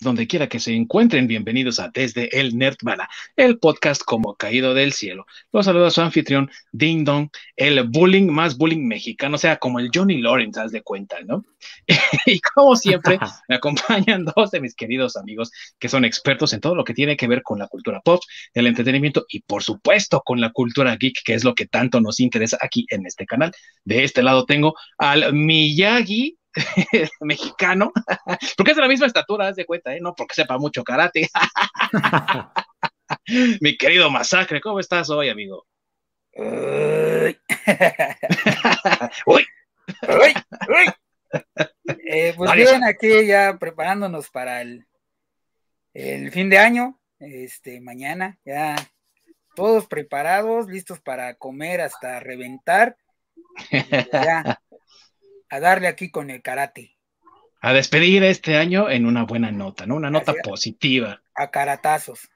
donde quiera que se encuentren, bienvenidos a Desde el Nerdmana, el podcast como caído del cielo. Los saluda su anfitrión, Ding Dong, el bullying más bullying mexicano, o sea, como el Johnny Lawrence, haz de cuenta, ¿no? y como siempre, me acompañan dos de mis queridos amigos que son expertos en todo lo que tiene que ver con la cultura pop, el entretenimiento y, por supuesto, con la cultura geek, que es lo que tanto nos interesa aquí en este canal. De este lado tengo al Miyagi mexicano, porque es de la misma estatura, haz de cuenta, ¿eh? no porque sepa mucho karate. Mi querido Masacre, ¿cómo estás hoy, amigo? uy, uy, eh, pues bien, aquí ya preparándonos para el, el fin de año, este, mañana, ya todos preparados, listos para comer hasta reventar. Ya a darle aquí con el karate. A despedir este año en una buena nota, ¿no? Una nota positiva. A caratazos.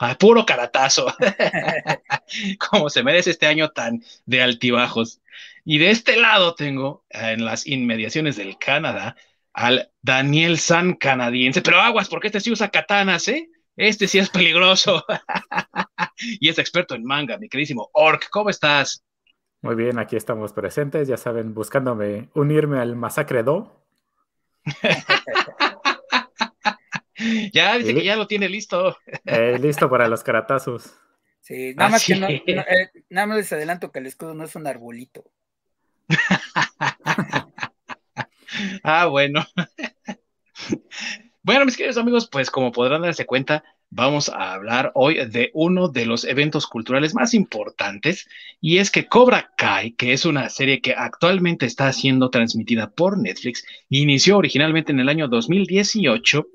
A puro caratazo. Como se merece este año tan de altibajos. Y de este lado tengo, en las inmediaciones del Canadá, al Daniel San canadiense. Pero aguas, porque este sí usa katanas, ¿eh? Este sí es peligroso. y es experto en manga, mi queridísimo Orc. ¿Cómo estás? Muy bien, aquí estamos presentes, ya saben, buscándome unirme al Masacre Do. ya dice que ya lo tiene listo. Eh, listo para los caratazos. Sí, nada más que no, eh, nada más les adelanto que el escudo no es un arbolito. ah, bueno. bueno, mis queridos amigos, pues como podrán darse cuenta, vamos a hablar hoy de uno de los eventos culturales más importantes y es que Cobra Kai, que es una serie que actualmente está siendo transmitida por Netflix, inició originalmente en el año 2018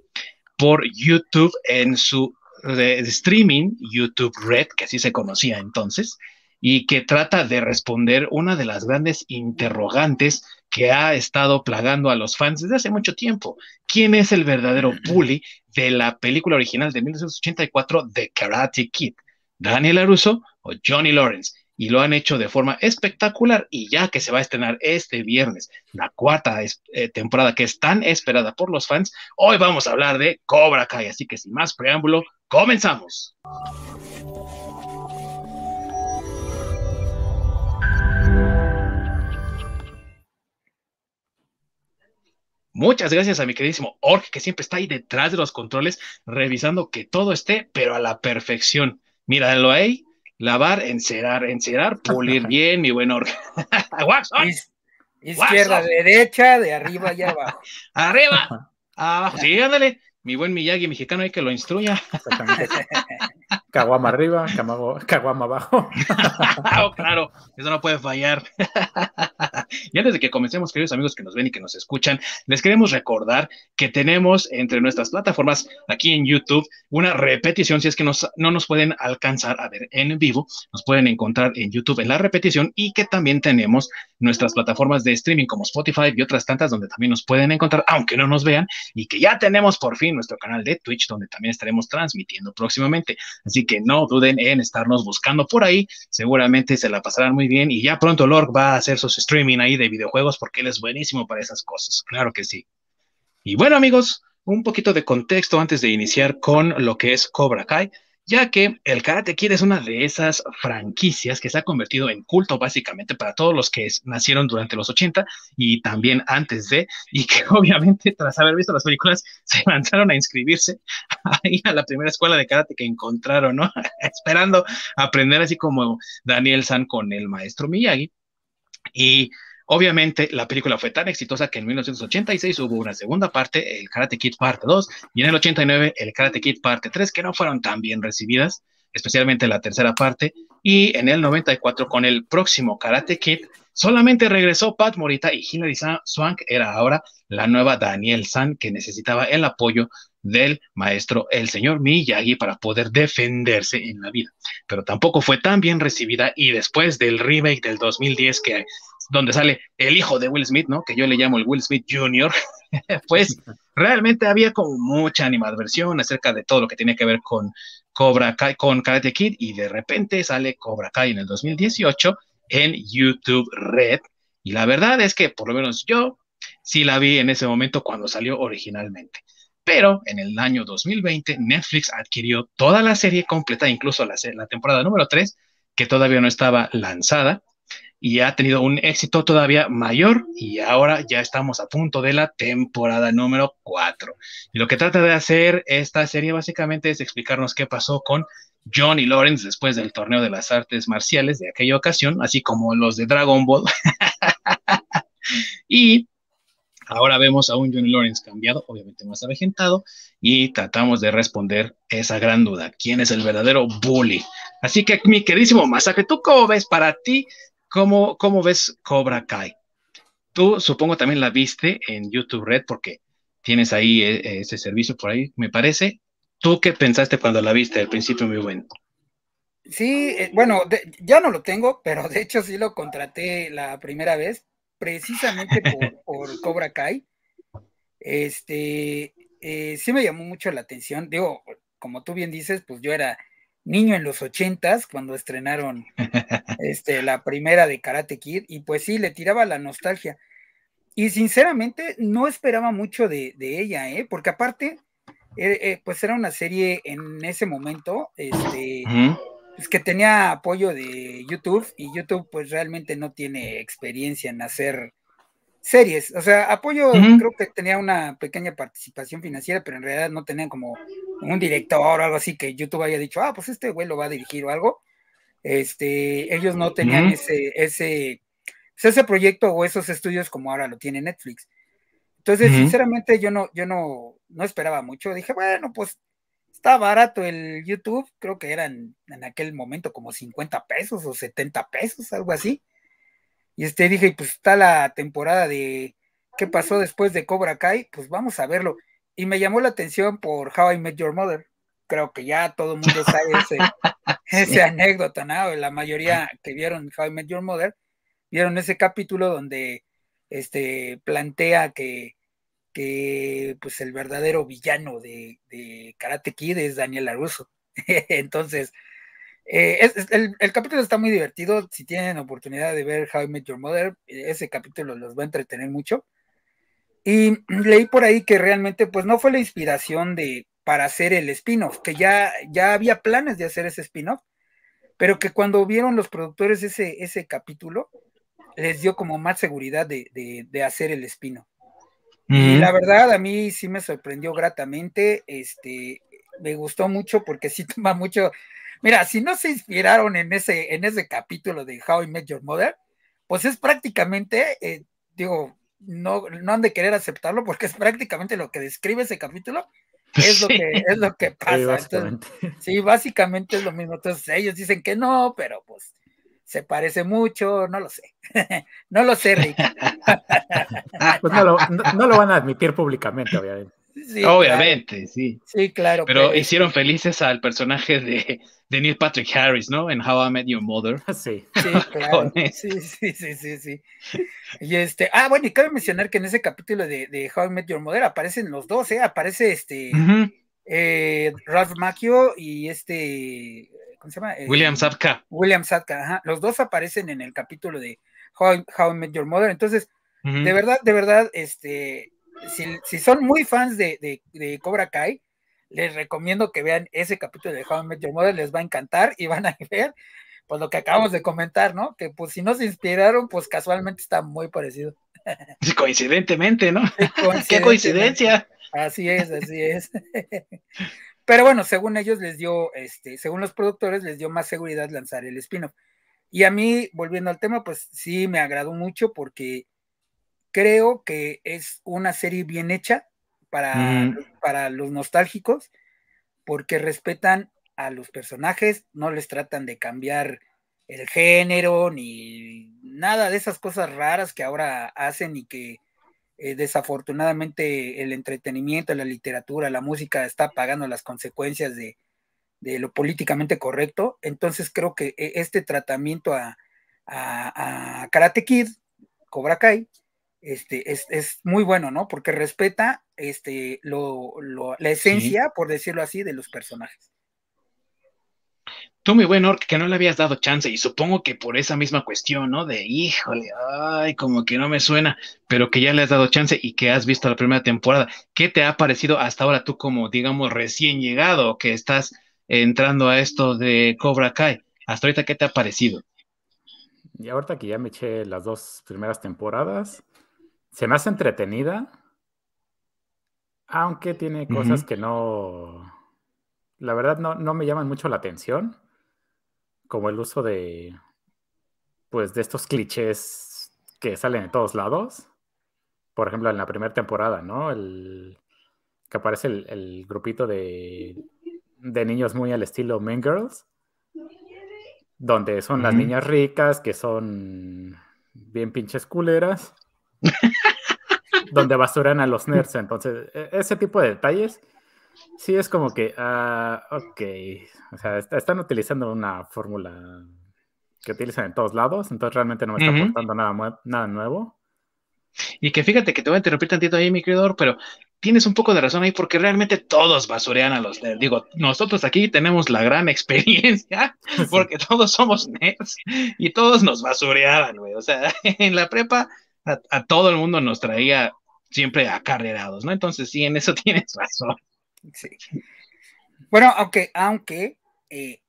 por YouTube en su eh, streaming, YouTube Red, que así se conocía entonces, y que trata de responder una de las grandes interrogantes que ha estado plagando a los fans desde hace mucho tiempo. ¿Quién es el verdadero bully de la película original de 1984 The Karate Kid? ¿Daniel LaRusso o Johnny Lawrence? Y lo han hecho de forma espectacular y ya que se va a estrenar este viernes la cuarta eh, temporada que es tan esperada por los fans, hoy vamos a hablar de Cobra Kai. Así que sin más preámbulo, comenzamos. Muchas gracias a mi queridísimo Org, que siempre está ahí detrás de los controles, revisando que todo esté, pero a la perfección. Míralo ahí, lavar, encerar, encerar, pulir bien, mi buen Org. Izquierda, derecha, de arriba y abajo. arriba, abajo. Sí, ándale, mi buen Miyagi mexicano hay que lo instruya. Caguama arriba, caguama abajo. oh, claro, eso no puede fallar. y antes de que comencemos, queridos amigos que nos ven y que nos escuchan, les queremos recordar que tenemos entre nuestras plataformas aquí en YouTube una repetición, si es que no nos pueden alcanzar a ver en vivo, nos pueden encontrar en YouTube en la repetición y que también tenemos nuestras plataformas de streaming como Spotify y otras tantas donde también nos pueden encontrar, aunque no nos vean, y que ya tenemos por fin nuestro canal de Twitch donde también estaremos transmitiendo próximamente. Así que no duden en estarnos buscando por ahí, seguramente se la pasarán muy bien y ya pronto Lord va a hacer sus streaming ahí de videojuegos porque él es buenísimo para esas cosas, claro que sí. Y bueno amigos, un poquito de contexto antes de iniciar con lo que es Cobra Kai ya que el Karate Kid es una de esas franquicias que se ha convertido en culto básicamente para todos los que nacieron durante los 80 y también antes de, y que obviamente tras haber visto las películas se lanzaron a inscribirse ahí a la primera escuela de karate que encontraron, ¿no? Esperando aprender así como Daniel San con el maestro Miyagi. Y Obviamente, la película fue tan exitosa que en 1986 hubo una segunda parte, el Karate Kid Parte 2, y en el 89 el Karate Kid Parte 3, que no fueron tan bien recibidas, especialmente la tercera parte, y en el 94 con el próximo Karate Kid, solamente regresó Pat Morita y Hilary Swank era ahora la nueva Daniel San que necesitaba el apoyo del maestro el señor Miyagi para poder defenderse en la vida. Pero tampoco fue tan bien recibida y después del remake del 2010 que donde sale el hijo de Will Smith, ¿no? Que yo le llamo el Will Smith Jr., pues realmente había como mucha animadversión acerca de todo lo que tiene que ver con Cobra Kai, con Karate Kid, y de repente sale Cobra Kai en el 2018 en YouTube Red. Y la verdad es que por lo menos yo sí la vi en ese momento cuando salió originalmente. Pero en el año 2020 Netflix adquirió toda la serie completa, incluso la, la temporada número 3, que todavía no estaba lanzada, y ha tenido un éxito todavía mayor y ahora ya estamos a punto de la temporada número 4. Y lo que trata de hacer esta serie básicamente es explicarnos qué pasó con Johnny Lawrence después del torneo de las artes marciales de aquella ocasión, así como los de Dragon Ball. y ahora vemos a un Johnny Lawrence cambiado, obviamente más avejentado, y tratamos de responder esa gran duda, ¿quién es el verdadero bully? Así que mi queridísimo Masacre, ¿tú cómo ves para ti ¿Cómo, ¿Cómo ves Cobra Kai? Tú supongo también la viste en YouTube Red porque tienes ahí eh, ese servicio por ahí, me parece. ¿Tú qué pensaste cuando la viste? Al principio muy bueno. Sí, eh, bueno, ya no lo tengo, pero de hecho sí lo contraté la primera vez, precisamente por, Cobra Kai. Este, eh, sí me llamó mucho la atención. Digo, como tú bien dices, pues yo era niño en los ochentas, cuando estrenaron este, la primera de Karate Kid, y pues sí, le tiraba la nostalgia. Y sinceramente no esperaba mucho de, ella, ¿eh? porque aparte, eh, eh, pues era una serie en ese momento, este, pues que tenía apoyo de YouTube, y YouTube pues realmente no tiene experiencia en hacer series. O sea, apoyo, creo que tenía una pequeña participación financiera, pero en realidad no tenían como un director o algo así que YouTube haya dicho, ah, pues este güey lo va a dirigir o algo. Este, ellos no tenían ese, ese, ese proyecto o esos estudios como ahora lo tiene Netflix. Entonces, sinceramente, yo no, yo no, no esperaba mucho. Dije, bueno, pues está barato el YouTube, creo que eran en aquel momento como 50 pesos o 70 pesos, algo así. Y este dije, pues está la temporada de qué pasó después de Cobra Kai, pues vamos a verlo. Y me llamó la atención por How I Met Your Mother. Creo que ya todo el mundo sabe ese, ese anécdota, ¿no? La mayoría que vieron How I Met Your Mother vieron ese capítulo donde este plantea que, que pues el verdadero villano de, de Karate Kid es Daniel LaRusso. Entonces, eh, el, capítulo está muy divertido. Si tienen oportunidad de ver How I Met Your Mother, ese capítulo los va a entretener mucho. Y leí por ahí que realmente, pues no fue la inspiración de para hacer el spin-off, que ya, ya había planes de hacer ese spin-off, pero que cuando vieron los productores ese, ese capítulo, les dio como más seguridad de, de, hacer el spin-off. Y la verdad, a mí sí me sorprendió gratamente, este, me gustó mucho porque sí toma mucho Mira, si no se inspiraron en ese, en ese capítulo de How I Met Your Mother, pues es prácticamente, eh, digo, no, no han de querer aceptarlo porque es prácticamente lo que describe ese capítulo, es lo que, es lo que pasa. Sí básicamente. sí, básicamente es lo mismo. Entonces ellos dicen que no, pero pues se parece mucho, no lo sé. no lo sé, Rick. pues no lo, no lo, van a admitir públicamente, obviamente. Obviamente, sí. Sí, claro. Pero, hicieron felices al personaje de, de, Neil Patrick Harris, ¿no? En How I Met Your Mother. Sí. Sí, claro. sí, sí, sí, sí, sí. Y este, ah, bueno, y cabe mencionar que en ese capítulo de, de How I Met Your Mother aparecen los dos, ¿eh? Aparece este eh, Ralph Macchio y este, ¿cómo se llama? Eh, William Sapka. William Sapka, ajá. Los dos aparecen en el capítulo de How, How I Met Your Mother. Entonces, de verdad, de verdad, este, si, son muy fans de, Cobra Kai, les recomiendo que vean ese capítulo de How I Met Your Mother, les va a encantar y van a ver pues lo que acabamos de comentar, ¿no? Que pues si no se inspiraron, pues casualmente está muy parecido. Coincidentemente, ¿no? Qué coincidencia. Así es, así es. Pero bueno, según ellos les dio, este, según los productores, les dio más seguridad lanzar el spin-off. Y a mí, volviendo al tema, pues sí me agradó mucho porque creo que es una serie bien hecha para, para los nostálgicos, porque respetan a los personajes, no les tratan de cambiar el género ni nada de esas cosas raras que ahora hacen y que eh, desafortunadamente el entretenimiento, la literatura, la música está pagando las consecuencias de, de lo políticamente correcto. Entonces creo que eh, este tratamiento a, a, a Karate Kid, Cobra Kai, este, es, muy bueno, ¿no? Porque respeta este, lo, la esencia, por decirlo así, de los personajes. Tú, muy buen Orc, que no le habías dado chance, y supongo que por esa misma cuestión, ¿no? De, híjole, ay, como que no me suena, pero que ya le has dado chance y que has visto la primera temporada. ¿Qué te ha parecido hasta ahora tú como, digamos, recién llegado, que estás entrando a esto de Cobra Kai? Hasta ahorita, ¿qué te ha parecido? Y ahorita que ya me eché las dos primeras temporadas, se me hace entretenida, aunque tiene cosas que no, la verdad no, no me llaman mucho la atención como el uso de, pues, de estos clichés que salen de todos lados. Por ejemplo, en la primera temporada, ¿no? El, que aparece el, grupito de, de, niños muy al estilo Men Girls, donde son las niñas ricas que son bien pinches culeras, donde basuran a los nerds. Entonces, e, ese tipo de detalles Sí, es como que, ah, ok, o sea, están utilizando una fórmula que utilizan en todos lados, entonces realmente no me está aportando nada, nada nuevo. Y que fíjate que te voy a interrumpir tantito ahí, mi querido, pero tienes un poco de razón ahí porque realmente todos basurean a los nerds. Digo, nosotros aquí tenemos la gran experiencia porque todos somos nerds y todos nos basureaban, güey. O sea, en la prepa a, a, todo el mundo nos traía siempre acarreados, ¿no? Entonces sí, en eso tienes razón. Bueno, aunque, aunque eh,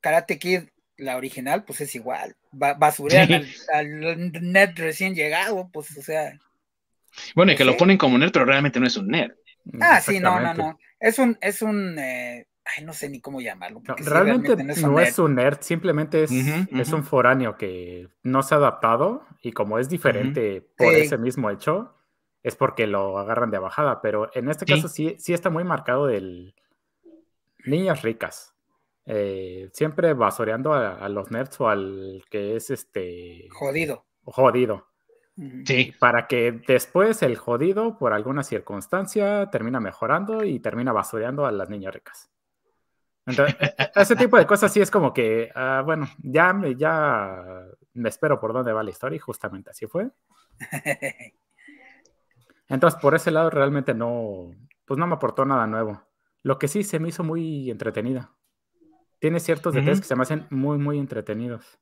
Karate Kid, la original, pues es igual. Va, basurean al, net recién llegado, pues, o sea. Bueno, y que lo ponen como nerd, pero realmente no es un nerd. Ah, sí, no, no, no. Es un, es un, eh, ay, no sé ni cómo llamarlo. realmente, no, es, un nerd, simplemente es, es, un foráneo que no se ha adaptado y como es diferente por ese mismo hecho, es porque lo agarran de bajada, pero en este caso sí, sí está muy marcado del niñas ricas. Eh, siempre basoreando a, los nerds o al que es este jodido. Jodido. Sí. Para que después el jodido, por alguna circunstancia, termina mejorando y termina basoreando a las niñas ricas. Entonces, e, ese tipo de cosas sí es como que, ah, bueno, ya me, ya me espero por dónde va la historia y justamente así fue. Entonces, por ese lado realmente no, pues no me aportó nada nuevo. Lo que sí se me hizo muy entretenida. Tiene ciertos detalles que se me hacen muy, muy entretenidos.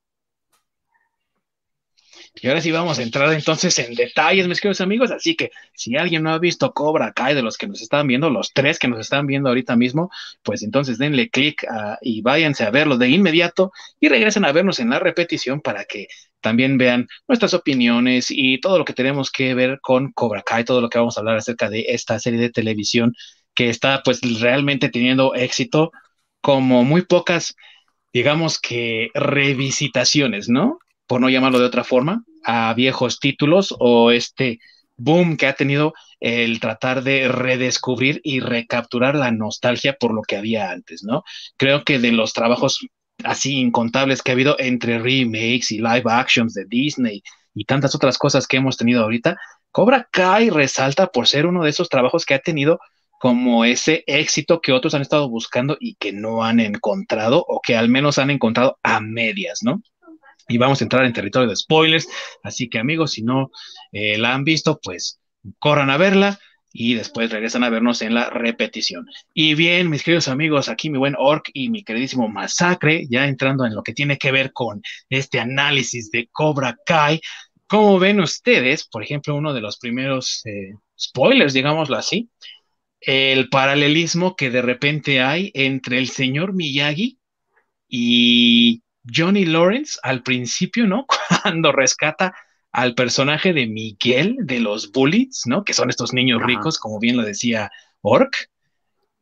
Y ahora sí vamos a entrar entonces en detalles, mis queridos amigos. Así que si alguien no ha visto Cobra Kai de los que nos están viendo, los tres que nos están viendo ahorita mismo, pues entonces denle clic ah, y váyanse a verlo de inmediato y regresen a vernos en la repetición para que también vean nuestras opiniones y todo lo que tenemos que ver con Cobra Kai, todo lo que vamos a hablar acerca de esta serie de televisión que está pues realmente teniendo éxito como muy pocas, digamos que revisitaciones, ¿no? por no llamarlo de otra forma, a viejos títulos o este boom que ha tenido el tratar de redescubrir y recapturar la nostalgia por lo que había antes, ¿no? Creo que de los trabajos así incontables que ha habido entre remakes y live actions de Disney y tantas otras cosas que hemos tenido ahorita, Cobra Kai resalta por ser uno de esos trabajos que ha tenido como ese éxito que otros han estado buscando y que no han encontrado o que al menos han encontrado a medias, ¿no? y vamos a entrar en territorio de spoilers. Así que amigos, si no eh, la han visto, pues corran a verla y después regresan a vernos en la repetición. Y bien, mis queridos amigos, aquí mi buen Orc y mi queridísimo Masacre, ya entrando en lo que tiene que ver con este análisis de Cobra Kai. ¿Cómo ven ustedes, por ejemplo, uno de los primeros eh, spoilers, digámoslo así, el paralelismo que de repente hay entre el señor Miyagi y Johnny Lawrence al principio, ¿no? Cuando rescata al personaje de Miguel de los Bullets, ¿no? Que son estos niños ricos, como bien lo decía Orc.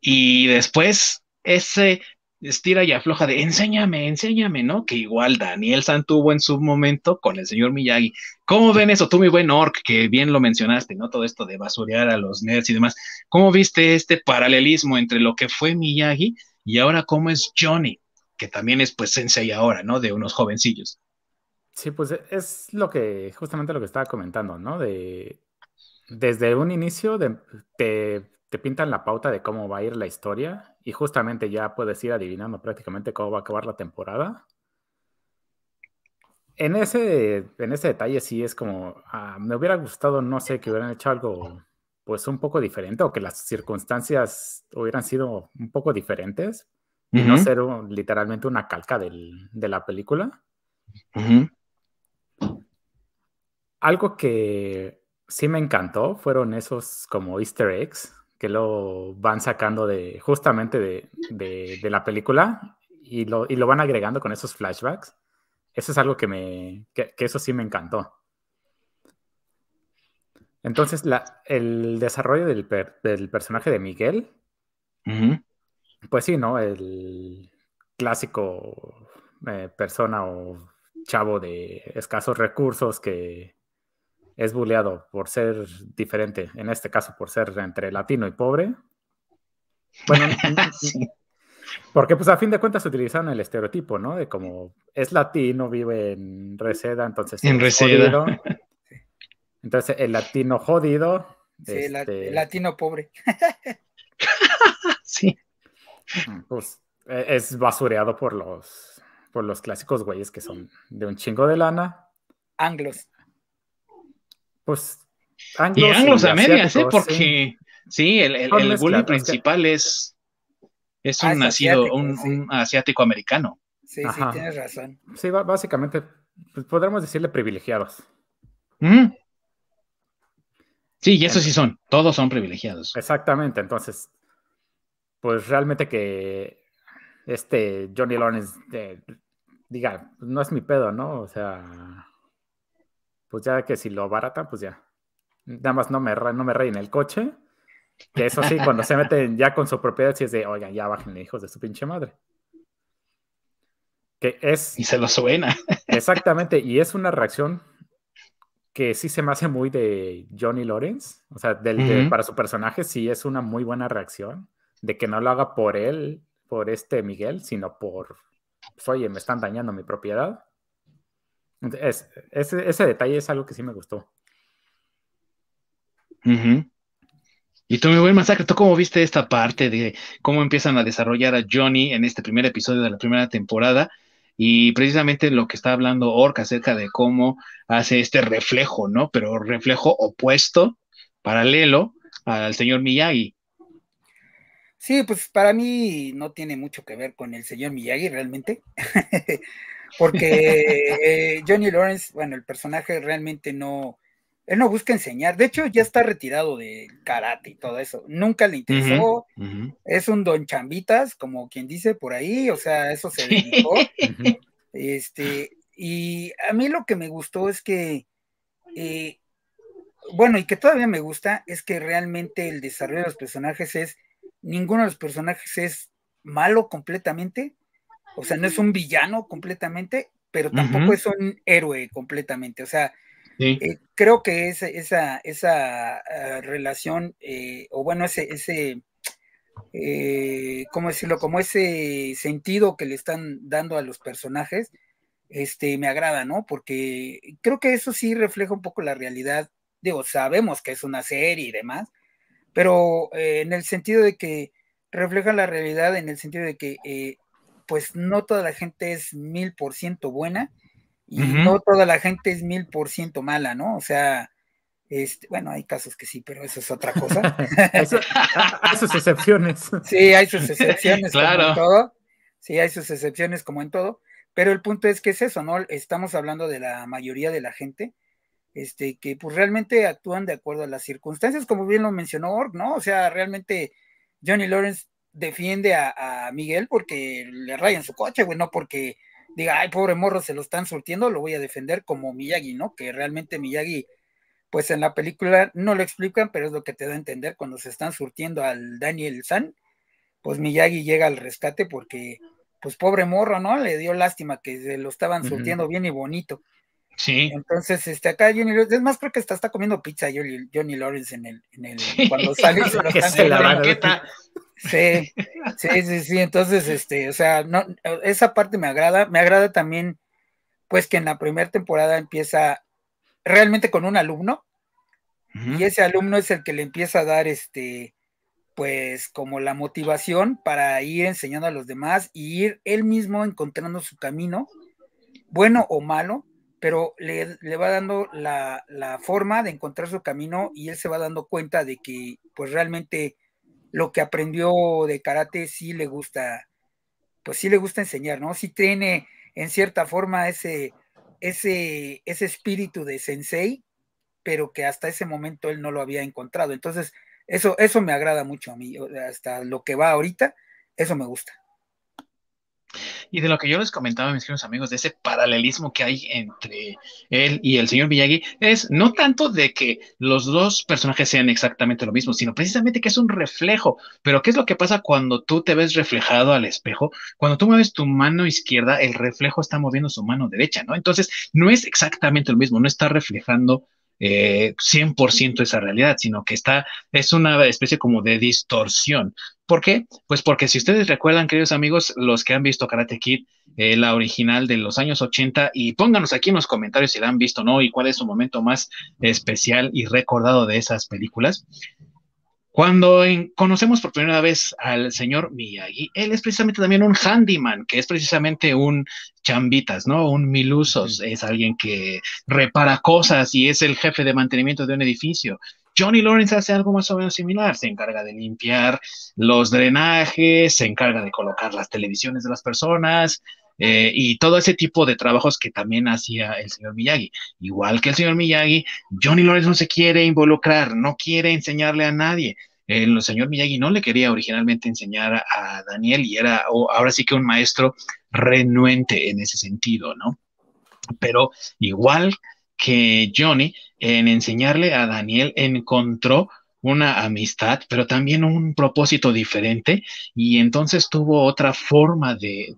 Y después ese estira y afloja de enséñame, enséñame, ¿no? Que igual Daniel San tuvo en su momento con el señor Miyagi. ¿Cómo ven eso? Tú, mi buen Orc, que bien lo mencionaste, ¿no? Todo esto de basurear a los nerds y demás. ¿Cómo viste este paralelismo entre lo que fue Miyagi y ahora cómo es Johnny? que también es pues sensei ahora, ¿no? De unos jovencillos. Sí, pues es lo que, justamente lo que estaba comentando, ¿no? De, desde un inicio de, te, te, pintan la pauta de cómo va a ir la historia y justamente ya puedes ir adivinando prácticamente cómo va a acabar la temporada. En ese, en ese detalle sí es como, ah, me hubiera gustado, no sé, que hubieran hecho algo pues un poco diferente o que las circunstancias hubieran sido un poco diferentes, y no ser literalmente una calca de la película. Algo que sí me encantó fueron esos como easter eggs que lo van sacando de justamente de, la película y lo, y lo, van agregando con esos flashbacks. Eso es algo que me, que, eso sí me encantó. Entonces, la, el desarrollo del, del, personaje de Miguel, pues sí, ¿no? El clásico eh, persona o chavo de escasos recursos que es bulleado por ser diferente, en este caso por ser entre latino y pobre. Bueno, porque pues a fin de cuentas utilizaron el estereotipo, ¿no? De como es latino, vive en Reseda, entonces... En Reseda. Entonces el latino jodido. Sí, el este latino pobre. sí. Pues e, es basureado por los, por los clásicos güeyes que son de un chingo de lana. Anglos. Pues anglos. Y anglos a medias, ¿eh? Porque sí, el, el, bullying principal es, es un ah, nacido, un, asiático americano. Sí, sí, tienes razón. Sí, básicamente, pues, podremos decirle privilegiados. Sí, y eso sí son, todos son privilegiados. Exactamente, entonces, pues realmente que este Johnny Lawrence diga, pues, no es mi pedo, ¿no? O sea, pues ya que si lo baratan, pues ya. Nada más no me, no me reyen el coche. Que eso sí, cuando se meten ya con su propiedad, sí es de, oigan, ya bájenle, hijos de su pinche madre. Que es. Y se lo suena. Exactamente, y es una reacción que sí se me hace muy de Johnny Lawrence. O sea, para su personaje sí es una muy buena reacción. De que no lo haga por él, por este Miguel, sino por, pues, oye, me están dañando mi propiedad ese, detalle es algo que sí me gustó. Y tú, mi buen masacre, ¿tú cómo viste esta parte de cómo empiezan a desarrollar a Johnny en este primer episodio de la primera temporada? Y precisamente lo que está hablando Orc acerca de cómo hace este reflejo, ¿no? Pero reflejo opuesto, paralelo al señor Miyagi. Sí, pues para mí no tiene mucho que ver con el señor Miyagi realmente. porque eh, Johnny Lawrence, bueno, el personaje realmente no, él no busca enseñar, de hecho ya está retirado del karate y todo eso, nunca le interesó, es un don chambitas, como quien dice por ahí, o sea, eso se dedicó, este, y a mí lo que me gustó es que, eh, bueno, y que todavía me gusta, es que realmente el desarrollo de los personajes es, ninguno de los personajes es malo completamente, o sea, no es un villano completamente, pero tampoco es un héroe completamente. O sea, eh, creo que esa, esa, esa ah, relación, eh, o bueno, ese, ese eh, ¿cómo decirlo? Como ese sentido que le están dando a los personajes, este, me agrada, ¿no? Porque creo que eso sí refleja un poco la realidad. Digo, sabemos que es una serie y demás, pero en el sentido de que refleja la realidad, en el sentido de que pues no toda la gente es mil por ciento buena y no toda la gente es mil por ciento mala, ¿no? O sea, este, bueno, hay casos que sí, pero eso es otra cosa. hay sus excepciones. Sí, hay sus excepciones como en todo. Sí, hay sus excepciones como en todo. Pero el punto es que es eso, ¿no? Estamos hablando de la mayoría de la gente, este, que pues realmente actúan de acuerdo a las circunstancias, como bien lo mencionó Org, ¿no? O sea, realmente Johnny Lawrence defiende a, Miguel porque le rayan su coche, güey, no porque diga, ay, pobre morro, se lo están surtiendo, lo voy a defender como Miyagi, ¿no? Que realmente Miyagi, pues en la película no lo explican, pero es lo que te da a entender cuando se están surtiendo al Daniel San, pues Miyagi llega al rescate porque, pues pobre morro, ¿no? Le dio lástima que se lo estaban surtiendo bien y bonito. Sí. Entonces, este, acá Johnny Lawrence, es más, creo que está, está comiendo pizza Johnny, Johnny Lawrence en el, en el, cuando sale se la banqueta. Sí, sí, sí, sí. Entonces, este, o sea, no, esa parte me agrada. Me agrada también, pues, que en la primera temporada empieza realmente con un alumno. Y ese alumno es el que le empieza a dar, este, pues, como la motivación para ir enseñando a los demás y ir él mismo encontrando su camino, bueno o malo, pero le, va dando la, forma de encontrar su camino y él se va dando cuenta de que pues realmente lo que aprendió de karate sí le gusta pues sí le gusta enseñar, ¿no? Sí tiene en cierta forma ese, ese, ese espíritu de sensei, pero que hasta ese momento él no lo había encontrado. Entonces, eso, eso me agrada mucho a mí, hasta lo que va ahorita, eso me gusta. Y de lo que yo les comentaba, mis queridos amigos, de ese paralelismo que hay entre él y el señor Miyagi, es no tanto de que los dos personajes sean exactamente lo mismo, sino precisamente que es un reflejo. Pero ¿qué es lo que pasa cuando tú te ves reflejado al espejo? Cuando tú mueves tu mano izquierda, el reflejo está moviendo su mano derecha, ¿no? Entonces, no es exactamente lo mismo, no está reflejando eh, 100% esa realidad, sino que está, es una especie como de distorsión. ¿Por qué? Pues porque si ustedes recuerdan, queridos amigos, los que han visto Karate Kid, eh, la original de los años 80, y pónganos aquí en los comentarios si la han visto o no y cuál es su momento más especial y recordado de esas películas. Cuando conocemos por primera vez al señor Miyagi, él es precisamente también un handyman, que es precisamente un chambitas, ¿no? Un milusos, es alguien que repara cosas y es el jefe de mantenimiento de un edificio. Johnny Lawrence hace algo más o menos similar, se encarga de limpiar los drenajes, se encarga de colocar las televisiones de las personas, eh, y todo ese tipo de trabajos que también hacía el señor Miyagi. Igual que el señor Miyagi, Johnny Lawrence no se quiere involucrar, no quiere enseñarle a nadie. El señor Miyagi no le quería originalmente enseñar a Daniel y era ahora sí que un maestro renuente en ese sentido, ¿no? Pero igual que Johnny, en enseñarle a Daniel encontró una amistad, pero también un propósito diferente y entonces tuvo otra forma de,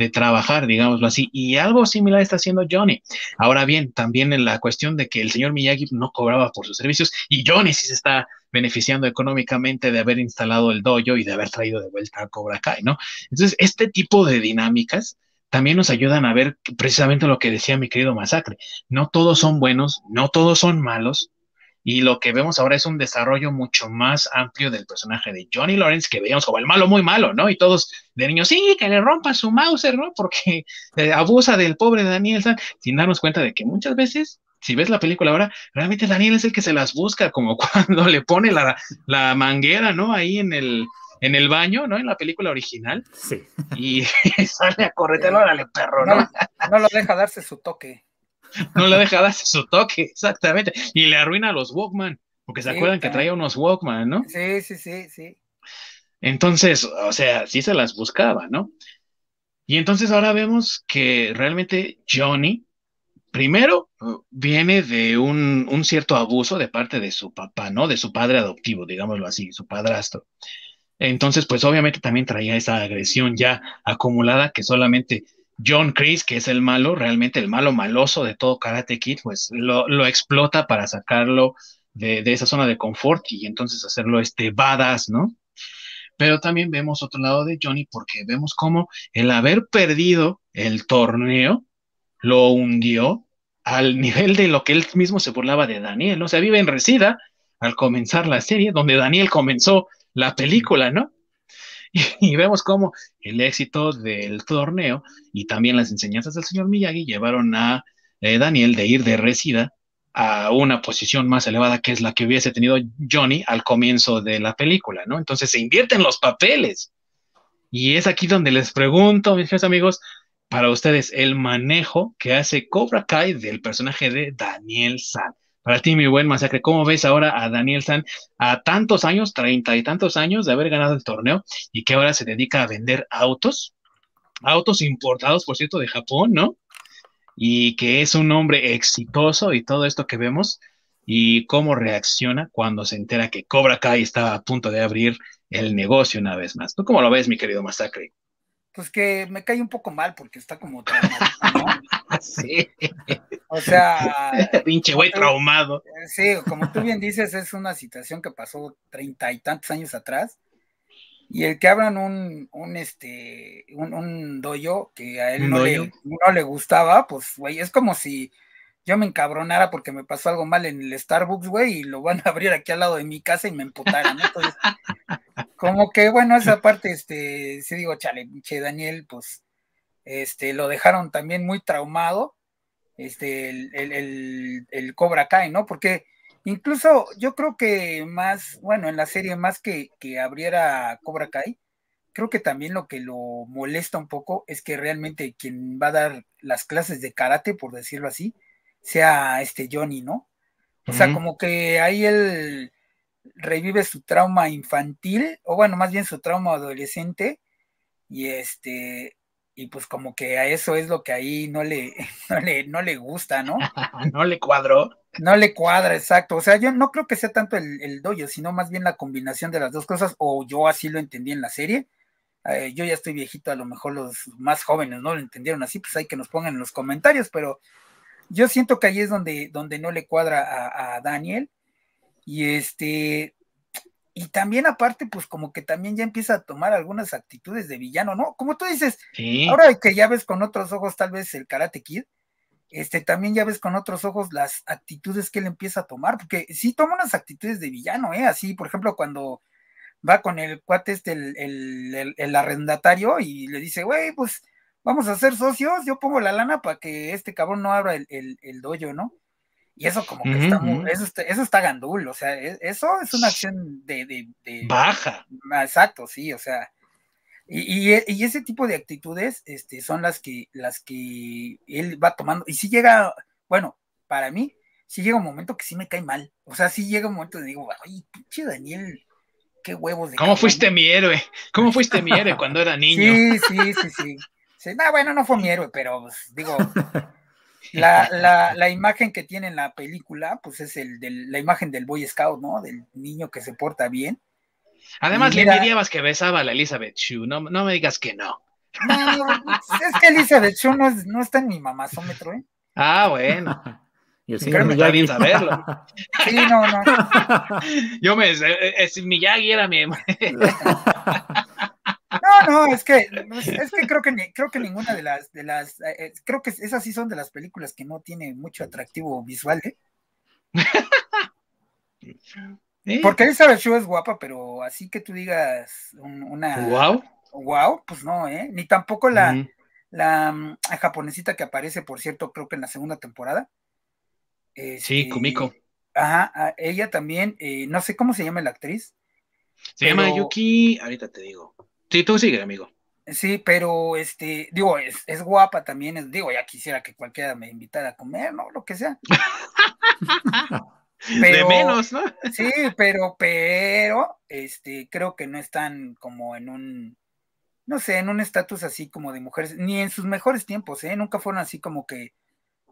de trabajar, digámoslo así, y algo similar está haciendo Johnny. Ahora bien, también en la cuestión de que el señor Miyagi no cobraba por sus servicios y Johnny sí se está beneficiando económicamente de haber instalado el dojo y de haber traído de vuelta a Cobra Kai, ¿no? Entonces, este tipo de dinámicas también nos ayudan a ver precisamente lo que decía mi querido Masacre. No todos son buenos, no todos son malos, y lo que vemos ahora es un desarrollo mucho más amplio del personaje de Johnny Lawrence, que veíamos como el malo muy malo, ¿no? Y todos de niños, sí, que le rompa su Mauser, ¿no? Porque eh, abusa del pobre Daniel sin darnos cuenta de que muchas veces si ves la película ahora, realmente Daniel es el que se las busca, como cuando le pone la, la manguera, ¿no? Ahí en el, en el baño, ¿no? En la película original. Sí. Y sale a corretelo, órale, perro, ¿no? No, lo deja darse su toque. No lo deja darse su toque, exactamente. Y le arruina a los Walkman, porque se acuerdan que traía unos Walkman, ¿no? Sí, sí, sí, sí. Entonces, o sea, sí se las buscaba, ¿no? Y entonces ahora vemos que realmente Johnny, primero, viene de un, un, cierto abuso de parte de su papá, ¿no? De su padre adoptivo, digámoslo así, su padrastro. Entonces, pues obviamente también traía esa agresión ya acumulada que solamente John Chris, que es el malo, realmente el malo maloso de todo Karate Kid, pues lo, lo explota para sacarlo de, de, esa zona de confort y entonces hacerlo este badass, ¿no? Pero también vemos otro lado de Johnny porque vemos cómo el haber perdido el torneo lo hundió al nivel de lo que él mismo se burlaba de Daniel, ¿no? O sea, vive en Resida al comenzar la serie, donde Daniel comenzó la película, ¿no? Y, vemos cómo el éxito del torneo y también las enseñanzas del señor Miyagi llevaron a eh, Daniel de ir de resida a una posición más elevada que es la que hubiese tenido Johnny al comienzo de la película, ¿no? Entonces se invierten los papeles. Y es aquí donde les pregunto, mis amigos, para ustedes, el manejo que hace Cobra Kai del personaje de Daniel San. Para ti, mi buen masacre, ¿cómo ves ahora a Daniel San a tantos años, treinta y tantos años de haber ganado el torneo y que ahora se dedica a vender autos? Autos importados, por cierto, de Japón, ¿no? Y que es un hombre exitoso y todo esto que vemos y cómo reacciona cuando se entera que Cobra Kai está a punto de abrir el negocio una vez más. ¿Tú cómo lo ves, mi querido Masacre? Pues que me cae un poco mal porque está como ¿no? sí. O sea. Pinche güey traumado. Sí, como tú bien dices, es una situación que pasó treinta y tantos años atrás. Y el que abran un, un este, un, un doyo que a él no le, no le, gustaba, pues, güey, es como si yo me encabronara porque me pasó algo mal en el Starbucks, güey, y lo van a abrir aquí al lado de mi casa y me emputaran, ¿no? Como que, bueno, esa parte, este, sí digo, chale, che, Daniel, pues, este, lo dejaron también muy traumado, este, el, el, Cobra Kai, ¿no? Porque incluso yo creo que más, bueno, en la serie, más que, que abriera Cobra Kai, creo que también lo que lo molesta un poco es que realmente quien va a dar las clases de karate, por decirlo así, sea este Johnny, ¿no? O sea, como que ahí él revive su trauma infantil, o bueno, más bien su trauma adolescente, y este, y pues como que a eso es lo que ahí no le, no le, no le gusta, ¿no? no le cuadró. No le cuadra, exacto. O sea, yo no creo que sea tanto el, el doyo, sino más bien la combinación de las dos cosas, o yo así lo entendí en la serie. Eh, yo ya estoy viejito, a lo mejor los más jóvenes no lo entendieron así, pues hay que nos pongan en los comentarios, pero yo siento que ahí es donde, donde no le cuadra a, a Daniel. Y este, y también aparte, pues como que también ya empieza a tomar algunas actitudes de villano, ¿no? Como tú dices, ahora que ya ves con otros ojos tal vez el Karate Kid, este, también ya ves con otros ojos las actitudes que él empieza a tomar, porque sí toma unas actitudes de villano, ¿eh? Así, por ejemplo, cuando va con el cuate este, el, el, arrendatario, y le dice, güey, pues vamos a ser socios, yo pongo la lana para que este cabrón no abra el, el dojo, ¿no? Y eso como que está muy, eso está, eso está gandul, o sea, e, eso es una acción de, baja. Exacto, sí, o sea, y, y, ese tipo de actitudes este, son las que, las que él va tomando. Y si llega, bueno, para mí, si llega un momento que sí me cae mal. O sea, si llega un momento de digo, ay, pinche Daniel, qué huevos de. ¿Cómo fuiste mi héroe? ¿Cómo fuiste mi héroe cuando era niño? Sí, sí, sí, sí. Sí no, bueno, no fue mi héroe, pero pues, digo, la, la, la, imagen que tiene en la película, pues es el de la imagen del Boy Scout, ¿no? Del niño que se porta bien. Además, le dirías que besaba a la Elizabeth Shue, no, no me digas que no. No, es que Elizabeth Shue no, no está en mi mamazómetro, ¿eh? Ah, bueno. Y el señor Miyagi. saberlo. Sí, no, no. Yo me. Es, Miyagi era mi. No, es que, es que creo que creo que ninguna de las, de las, eh, eh, creo que esas sí son de las películas que no tiene mucho atractivo visual, ¿eh? Porque Elizabeth Shue es guapa, pero así que tú digas una wow, wow, pues no, ¿eh? Ni tampoco la, la, mm, japonesita que aparece, por cierto, creo que en la segunda temporada. sí, este, Kumiko. Ajá, ella también, no sé cómo se llama la actriz. Se llama Yuki, ahorita te digo. Sí, tú sigue, amigo. Sí, pero este, digo, es, es guapa también, es, digo, ya quisiera que cualquiera me invitara a comer, ¿no? Lo que sea. de menos, ¿no? sí, pero, pero, este, creo que no están como en un, no sé, en un estatus así como de mujeres, ni en sus mejores tiempos, ¿eh? Nunca fueron así como que,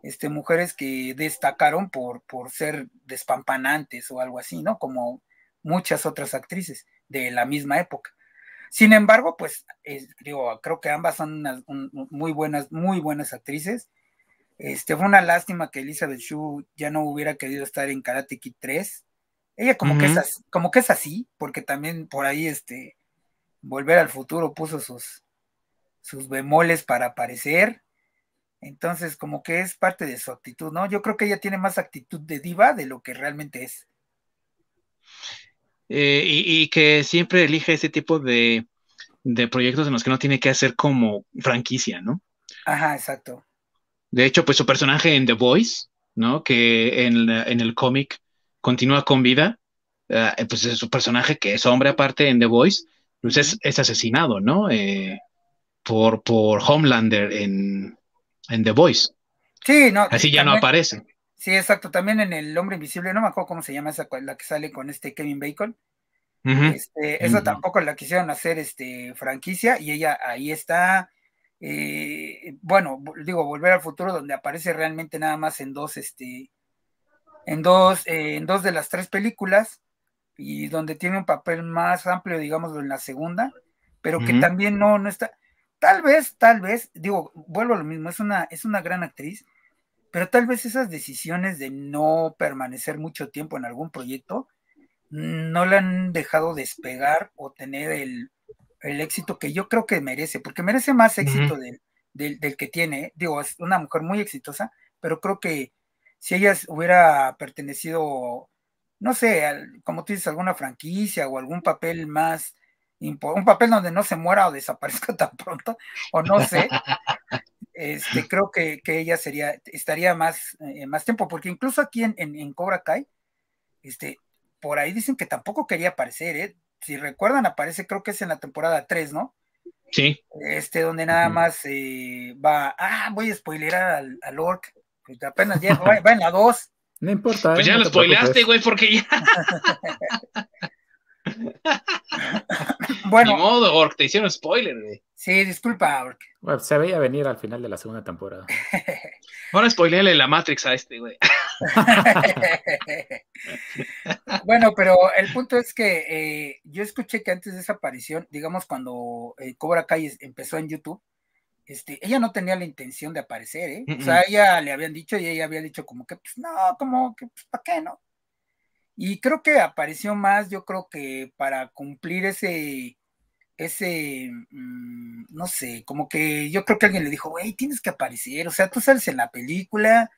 este, mujeres que destacaron por, por ser despampanantes o algo así, ¿no? Como muchas otras actrices de la misma época. Sin embargo, pues digo, creo que ambas son muy buenas, muy buenas actrices. Este, fue una lástima que Elizabeth Shue ya no hubiera querido estar en Karate Kid 3. Ella como, que es así, como que es así, porque también por ahí este, Volver al Futuro puso sus, sus bemoles para aparecer. Entonces, como que es parte de su actitud, ¿no? Yo creo que ella tiene más actitud de diva de lo que realmente es. Eh, y, que siempre elige ese tipo de, proyectos en los que no tiene que hacer como franquicia, ¿no? Ajá, exacto. De hecho, pues su personaje en The Voice, ¿no? Que en, el cómic continúa con vida, eh, pues es su personaje que es hombre aparte en The Voice, pues es, asesinado, ¿no? Eh, por, por Homelander en, The Voice. Sí, no. Así ya no aparece. Sí, exacto. También en El Hombre Invisible, no me acuerdo cómo se llama esa, la que sale con este Kevin Bacon. este, esa tampoco la quisieron hacer este, franquicia y ella ahí está. Eh, bueno, digo, Volver al Futuro, donde aparece realmente nada más en dos, este, en dos, eh, en dos de las tres películas y donde tiene un papel más amplio, digamos, en la segunda, pero que también no, no está. Tal vez, tal vez, digo, vuelvo a lo mismo, es una, es una gran actriz, pero tal vez esas decisiones de no permanecer mucho tiempo en algún proyecto no le han dejado despegar o tener el, éxito que yo creo que merece, porque merece más éxito del, que tiene. Digo, es una mujer muy exitosa, pero creo que si ella hubiera pertenecido, no sé, como tú dices, alguna franquicia o algún papel más, un papel donde no se muera o desaparezca tan pronto, o no sé, este, creo que, ella sería, estaría más, eh, más tiempo, porque incluso aquí en, en, Cobra Kai, este, por ahí dicen que tampoco quería aparecer, ¿eh? si recuerdan, aparece, creo que es en la temporada 3, ¿no? Sí. Este, donde nada más eh, va, ah, voy a spoilerar al, al Orc, pues apenas ya va, va en la 2. No importa. Pues ¿eh? ya no lo te spoileaste, preocupes. güey, porque ya. Bueno, Ni modo, Orc, te hicieron spoiler, güey. sí, disculpa, Orc. Bueno, se veía venir al final de la segunda temporada. Ahora spoileale la Matrix a este, güey. bueno, pero el punto es que eh, yo escuché que antes de esa aparición, digamos cuando eh, Cobra Kai empezó en YouTube, este, ella no tenía la intención de aparecer, ¿eh? O sea, ella le habían dicho y ella había dicho como que, pues no, como que, pues, ¿para qué, no? Y creo que apareció más, yo creo que para cumplir ese, ese, mm, no sé, como que yo creo que alguien le dijo, güey, tienes que aparecer, o sea, tú sales en la película,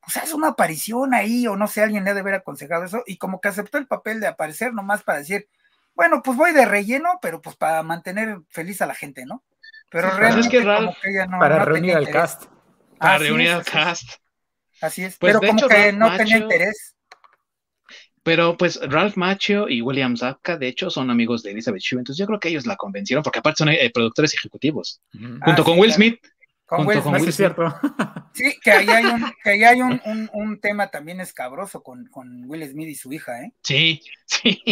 pues haz una aparición ahí, o no sé, alguien le ha de haber aconsejado eso, y como que aceptó el papel de aparecer nomás para decir, bueno, pues voy de relleno, pero pues para mantener feliz a la gente, ¿no? Pero Sí, realmente es que como Ralph- que ella no, Para no reunir al cast. Para Así reunir es, al así es, cast. Así es, Pues, pero como hecho, que no tenía interés. Pero pues Ralph Macchio y William Zabka, de hecho, son amigos de Elizabeth Shue, entonces yo creo que ellos la convencieron, porque aparte son eh, productores ejecutivos. Ah, Junto sí, con Will. Smith. Con Will con No, Smith. cierto. Sí, que ahí hay un, que ahí hay un, un, un tema también escabroso con, con Will Smith y su hija, ¿eh? Sí, sí.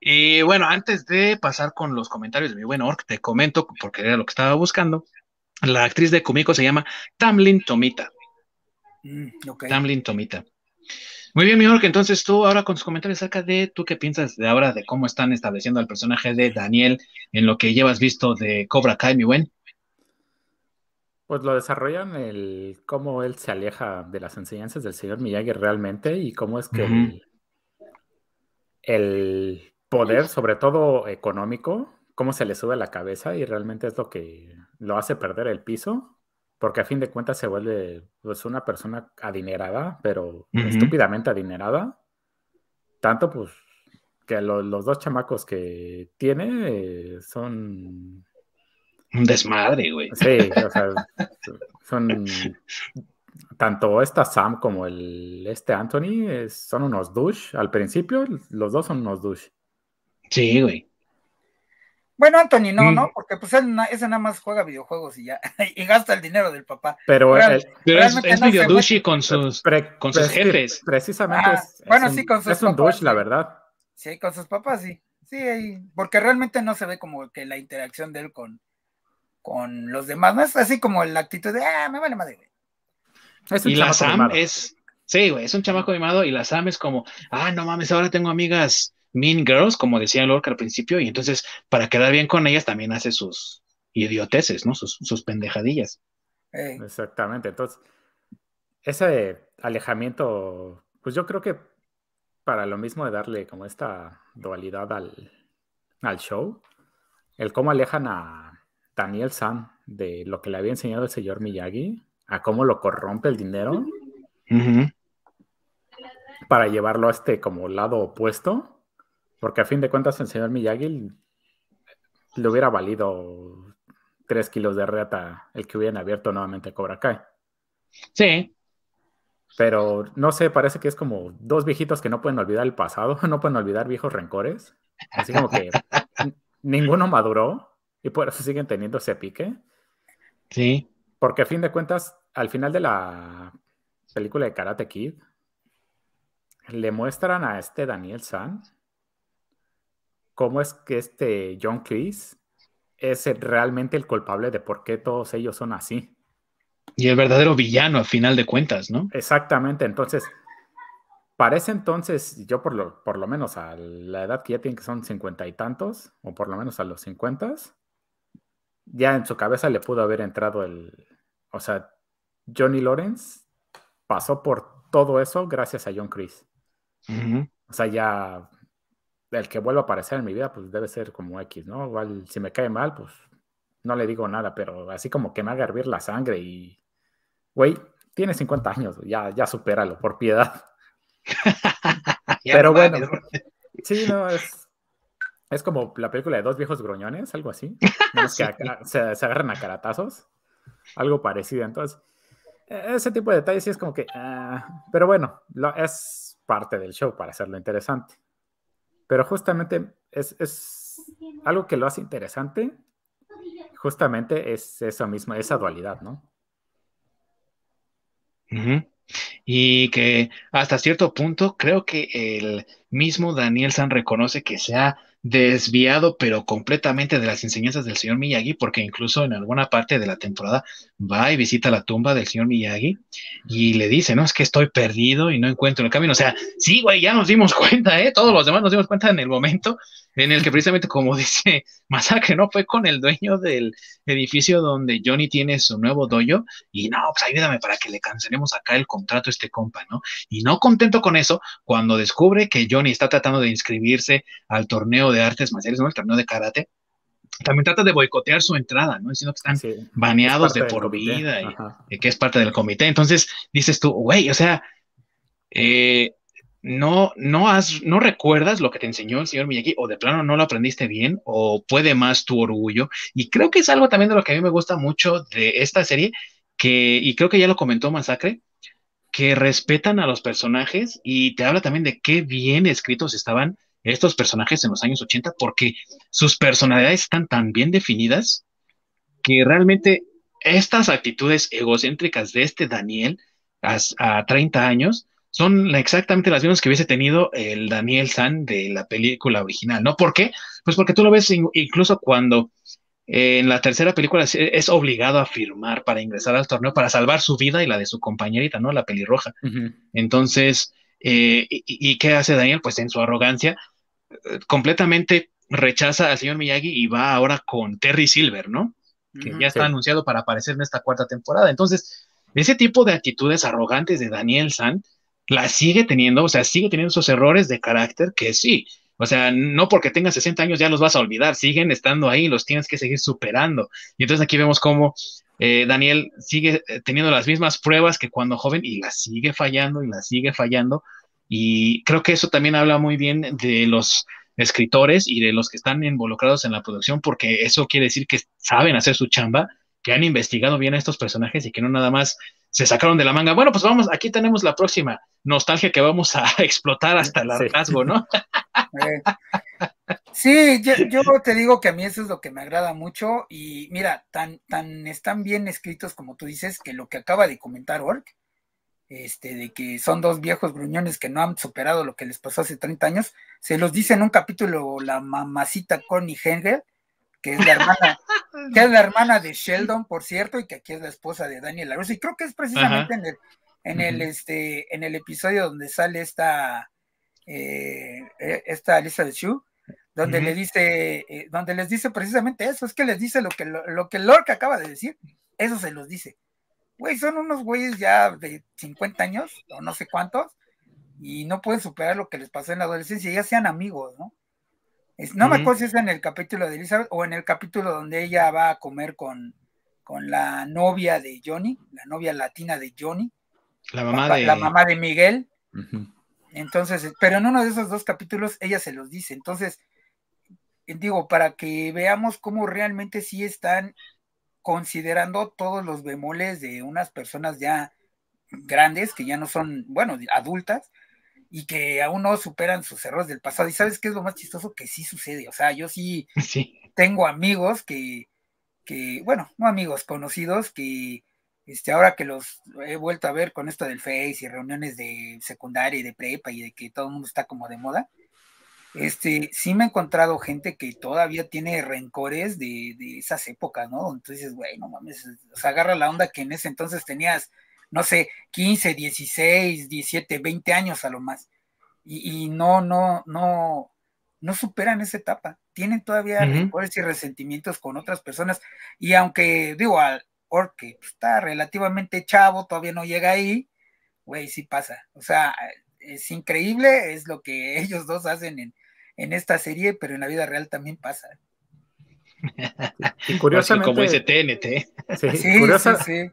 Y bueno, antes de pasar con los comentarios de mi buen Orc, te comento, porque era lo que estaba buscando. La actriz de Kumiko se llama Tamlin Tomita. Mm. Tamlin Tomita. Muy bien, mi Orc, entonces tú ahora con tus comentarios acerca de tú qué piensas de ahora de cómo están estableciendo al personaje de Daniel en lo que llevas visto de Cobra Kai, mi buen. Pues lo desarrollan el cómo él se aleja de las enseñanzas del señor Miyagi realmente y cómo es que el, el poder, sobre todo económico, cómo se le sube a la cabeza y realmente es lo que lo hace perder el piso, porque a fin de cuentas se vuelve pues una persona adinerada, pero Ujú. estúpidamente adinerada. Tanto pues que lo- los dos chamacos que tiene eh, son Un desmadre, güey. Sí, o sea, son tanto esta Sam como el este Anthony es- son unos douche. Al principio, los dos son unos douche. Sí, güey. Bueno, Anthony no, Mm. ¿no? Porque pues él na- ese nada más juega videojuegos y ya, y gasta el dinero del papá. Pero Real- el- Pero es, es no medio douchey con sus... pre- con sus jefes. Precisamente Ah, es, es bueno, un, sí, con sus es un papás, douche, la sí. verdad. Sí, con sus papás sí. Sí, ahí- porque realmente no se ve como que la interacción de él con, con los demás. No es así como la actitud de, ah, me vale madre, güey. Es un Y la Sam mimado. es... Sí, güey, es un chamaco mimado y la Sam es como, ah, no mames, ahora tengo amigas mean girls, como decía Lorca al principio, y entonces para quedar bien con ellas también hace sus idioteces, ¿no? Sus, sus pendejadillas. Eh, Exactamente. Entonces, ese alejamiento, pues yo creo que para lo mismo de darle como esta dualidad al, al show, el cómo alejan a Daniel San de lo que le había enseñado el señor Miyagi, a cómo lo corrompe el dinero para llevarlo a este como lado opuesto, porque a fin de cuentas el señor Miyagi le hubiera valido tres kilos de reta el que hubieran abierto nuevamente Cobra Kai. Sí, Pero no sé, parece que es como dos viejitos que no pueden olvidar el pasado, no pueden olvidar viejos rencores. Así como que ninguno maduró y por eso siguen teniendo ese pique. sí. Porque a fin de cuentas, al final de la película de Karate Kid, le muestran a este Daniel San cómo es que este John Cleese es realmente el culpable de por qué todos ellos son así. Y el verdadero villano, a final de cuentas, ¿no? Exactamente, entonces, para ese entonces, yo por lo, por lo menos a la edad que ya tienen que son cincuenta y tantos, o por lo menos a los cincuentas, ya en su cabeza le pudo haber entrado el, o sea, Johnny Lawrence pasó por todo eso gracias a John Chris. O sea, ya el que vuelva a aparecer en mi vida, pues debe ser como X, ¿no? Igual si me cae mal, pues no le digo nada, pero así como que me haga hervir la sangre y, güey, tiene 50 años, ya, ya supéralo, por piedad. Pero no bueno, sí, no, es, es como la película de dos viejos gruñones, algo así. Que se, se agarran a caratazos, algo parecido. Entonces, e- ese tipo de detalles sí es como que, ah, pero bueno, lo- es parte del show para hacerlo interesante. Pero justamente es, es algo que lo hace interesante, justamente es eso mismo, esa dualidad, ¿no? Y que hasta cierto punto creo que el mismo Daniel San reconoce que se ha desviado, pero completamente de las enseñanzas del señor Miyagi, porque incluso en alguna parte de la temporada va y visita la tumba del señor Miyagi y le dice, no, es que estoy perdido y no encuentro el camino. O sea, sí, güey, ya nos dimos cuenta, ¿eh? Todos los demás nos dimos cuenta en el momento en el que precisamente, como dice Masacre, ¿no? Fue con el dueño del edificio donde Johnny tiene su nuevo dojo y no, pues ayúdame para que le cancelemos acá el contrato a este compa, ¿no? Y no contento con eso, cuando descubre que Johnny está tratando de inscribirse al torneo de artes marciales, ¿no? El torneo de karate, también trata de boicotear su entrada, ¿no? Diciendo que están baneados de por vida y, que es parte del comité. Entonces dices tú, güey, o sea, eh, no, no, has, no recuerdas lo que te enseñó el señor Miyagi, o de plano no lo aprendiste bien, o puede más tu orgullo. Y creo que es algo también de lo que a mí me gusta mucho de esta serie, que, y creo que ya lo comentó Masacre, que respetan a los personajes y te habla también de qué bien escritos estaban estos personajes en los años 80, porque sus personalidades están tan bien definidas que realmente estas actitudes egocéntricas de este Daniel a, a 30 años son exactamente las mismas que hubiese tenido el Daniel San de la película original, ¿no? ¿Por qué? Pues porque tú lo ves incluso cuando en la tercera película es obligado a firmar para ingresar al torneo para salvar su vida y la de su compañerita, ¿no? La pelirroja. Entonces, eh, y, qué hace Daniel? Pues en su arrogancia, eh, completamente rechaza al señor Miyagi y va ahora con Terry Silver, ¿no? Que ya está anunciado para aparecer en esta cuarta temporada. Entonces, ese tipo de actitudes arrogantes de Daniel San la sigue teniendo, o sea, sigue teniendo esos errores de carácter que sí, o sea, no porque tengas 60 años ya los vas a olvidar, siguen estando ahí, los tienes que seguir superando. Y entonces aquí vemos cómo eh, Daniel sigue eh, teniendo las mismas pruebas que cuando joven y las sigue fallando y las sigue fallando. Y creo que eso también habla muy bien de los escritores y de los que están involucrados en la producción, porque eso quiere decir que saben hacer su chamba, que han investigado bien a estos personajes y que no nada más se sacaron de la manga. Bueno, pues vamos, aquí tenemos la próxima nostalgia que vamos a explotar hasta el hartazgo, ¿no? sí, yo, te digo que a mí eso es lo que me agrada mucho y mira, tan, tan están bien escritos como tú dices que lo que acaba de comentar Ork, este, de que son dos viejos gruñones que no han superado lo que les pasó hace 30 años, se los dice en un capítulo la mamacita Connie Hengel, que es la hermana, que es la hermana de Sheldon, por cierto, y que aquí es la esposa de Daniel LaRusso, y creo que es precisamente en el, en el, este, en el episodio donde sale esta, eh, e, esta lista de Shu, donde le dice, eh, donde les dice precisamente eso, es que les dice lo que, lo, que Lorca acaba de decir, eso se los dice. Güey, son unos güeyes ya de 50 años, o no sé cuántos, y no pueden superar lo que les pasó en la adolescencia, ya sean amigos, ¿no? No me acuerdo si es en el capítulo de Elizabeth o en el capítulo donde ella va a comer con, con la novia de Johnny, la novia latina de Johnny. La mamá de... La mamá de Miguel. Entonces, pero en uno de esos dos capítulos ella se los dice. Entonces, digo, para que veamos cómo realmente sí están considerando todos los bemoles de unas personas ya grandes, que ya no son, bueno, adultas, y que aún no superan sus errores del pasado. Y sabes qué es lo más chistoso que sí sucede. O sea, yo sí, tengo amigos que, que, bueno, no amigos, conocidos que este, ahora que los he vuelto a ver con esto del Face y reuniones de secundaria y de prepa y de que todo el mundo está como de moda, este, sí me he encontrado gente que todavía tiene rencores de, de esas épocas, ¿no? Entonces, güey, no mames, o sea, agarra la onda que en ese entonces tenías no sé, 15, 16, 17, 20 años a lo más. Y, no, no, no, no superan esa etapa. Tienen todavía uh y resentimientos con otras personas. Y aunque, digo, al Orque está relativamente chavo, todavía no llega ahí, güey, sí pasa. O sea, es increíble, es lo que ellos dos hacen en, en esta serie, pero en la vida real también pasa. Y curiosamente, como ese TNT.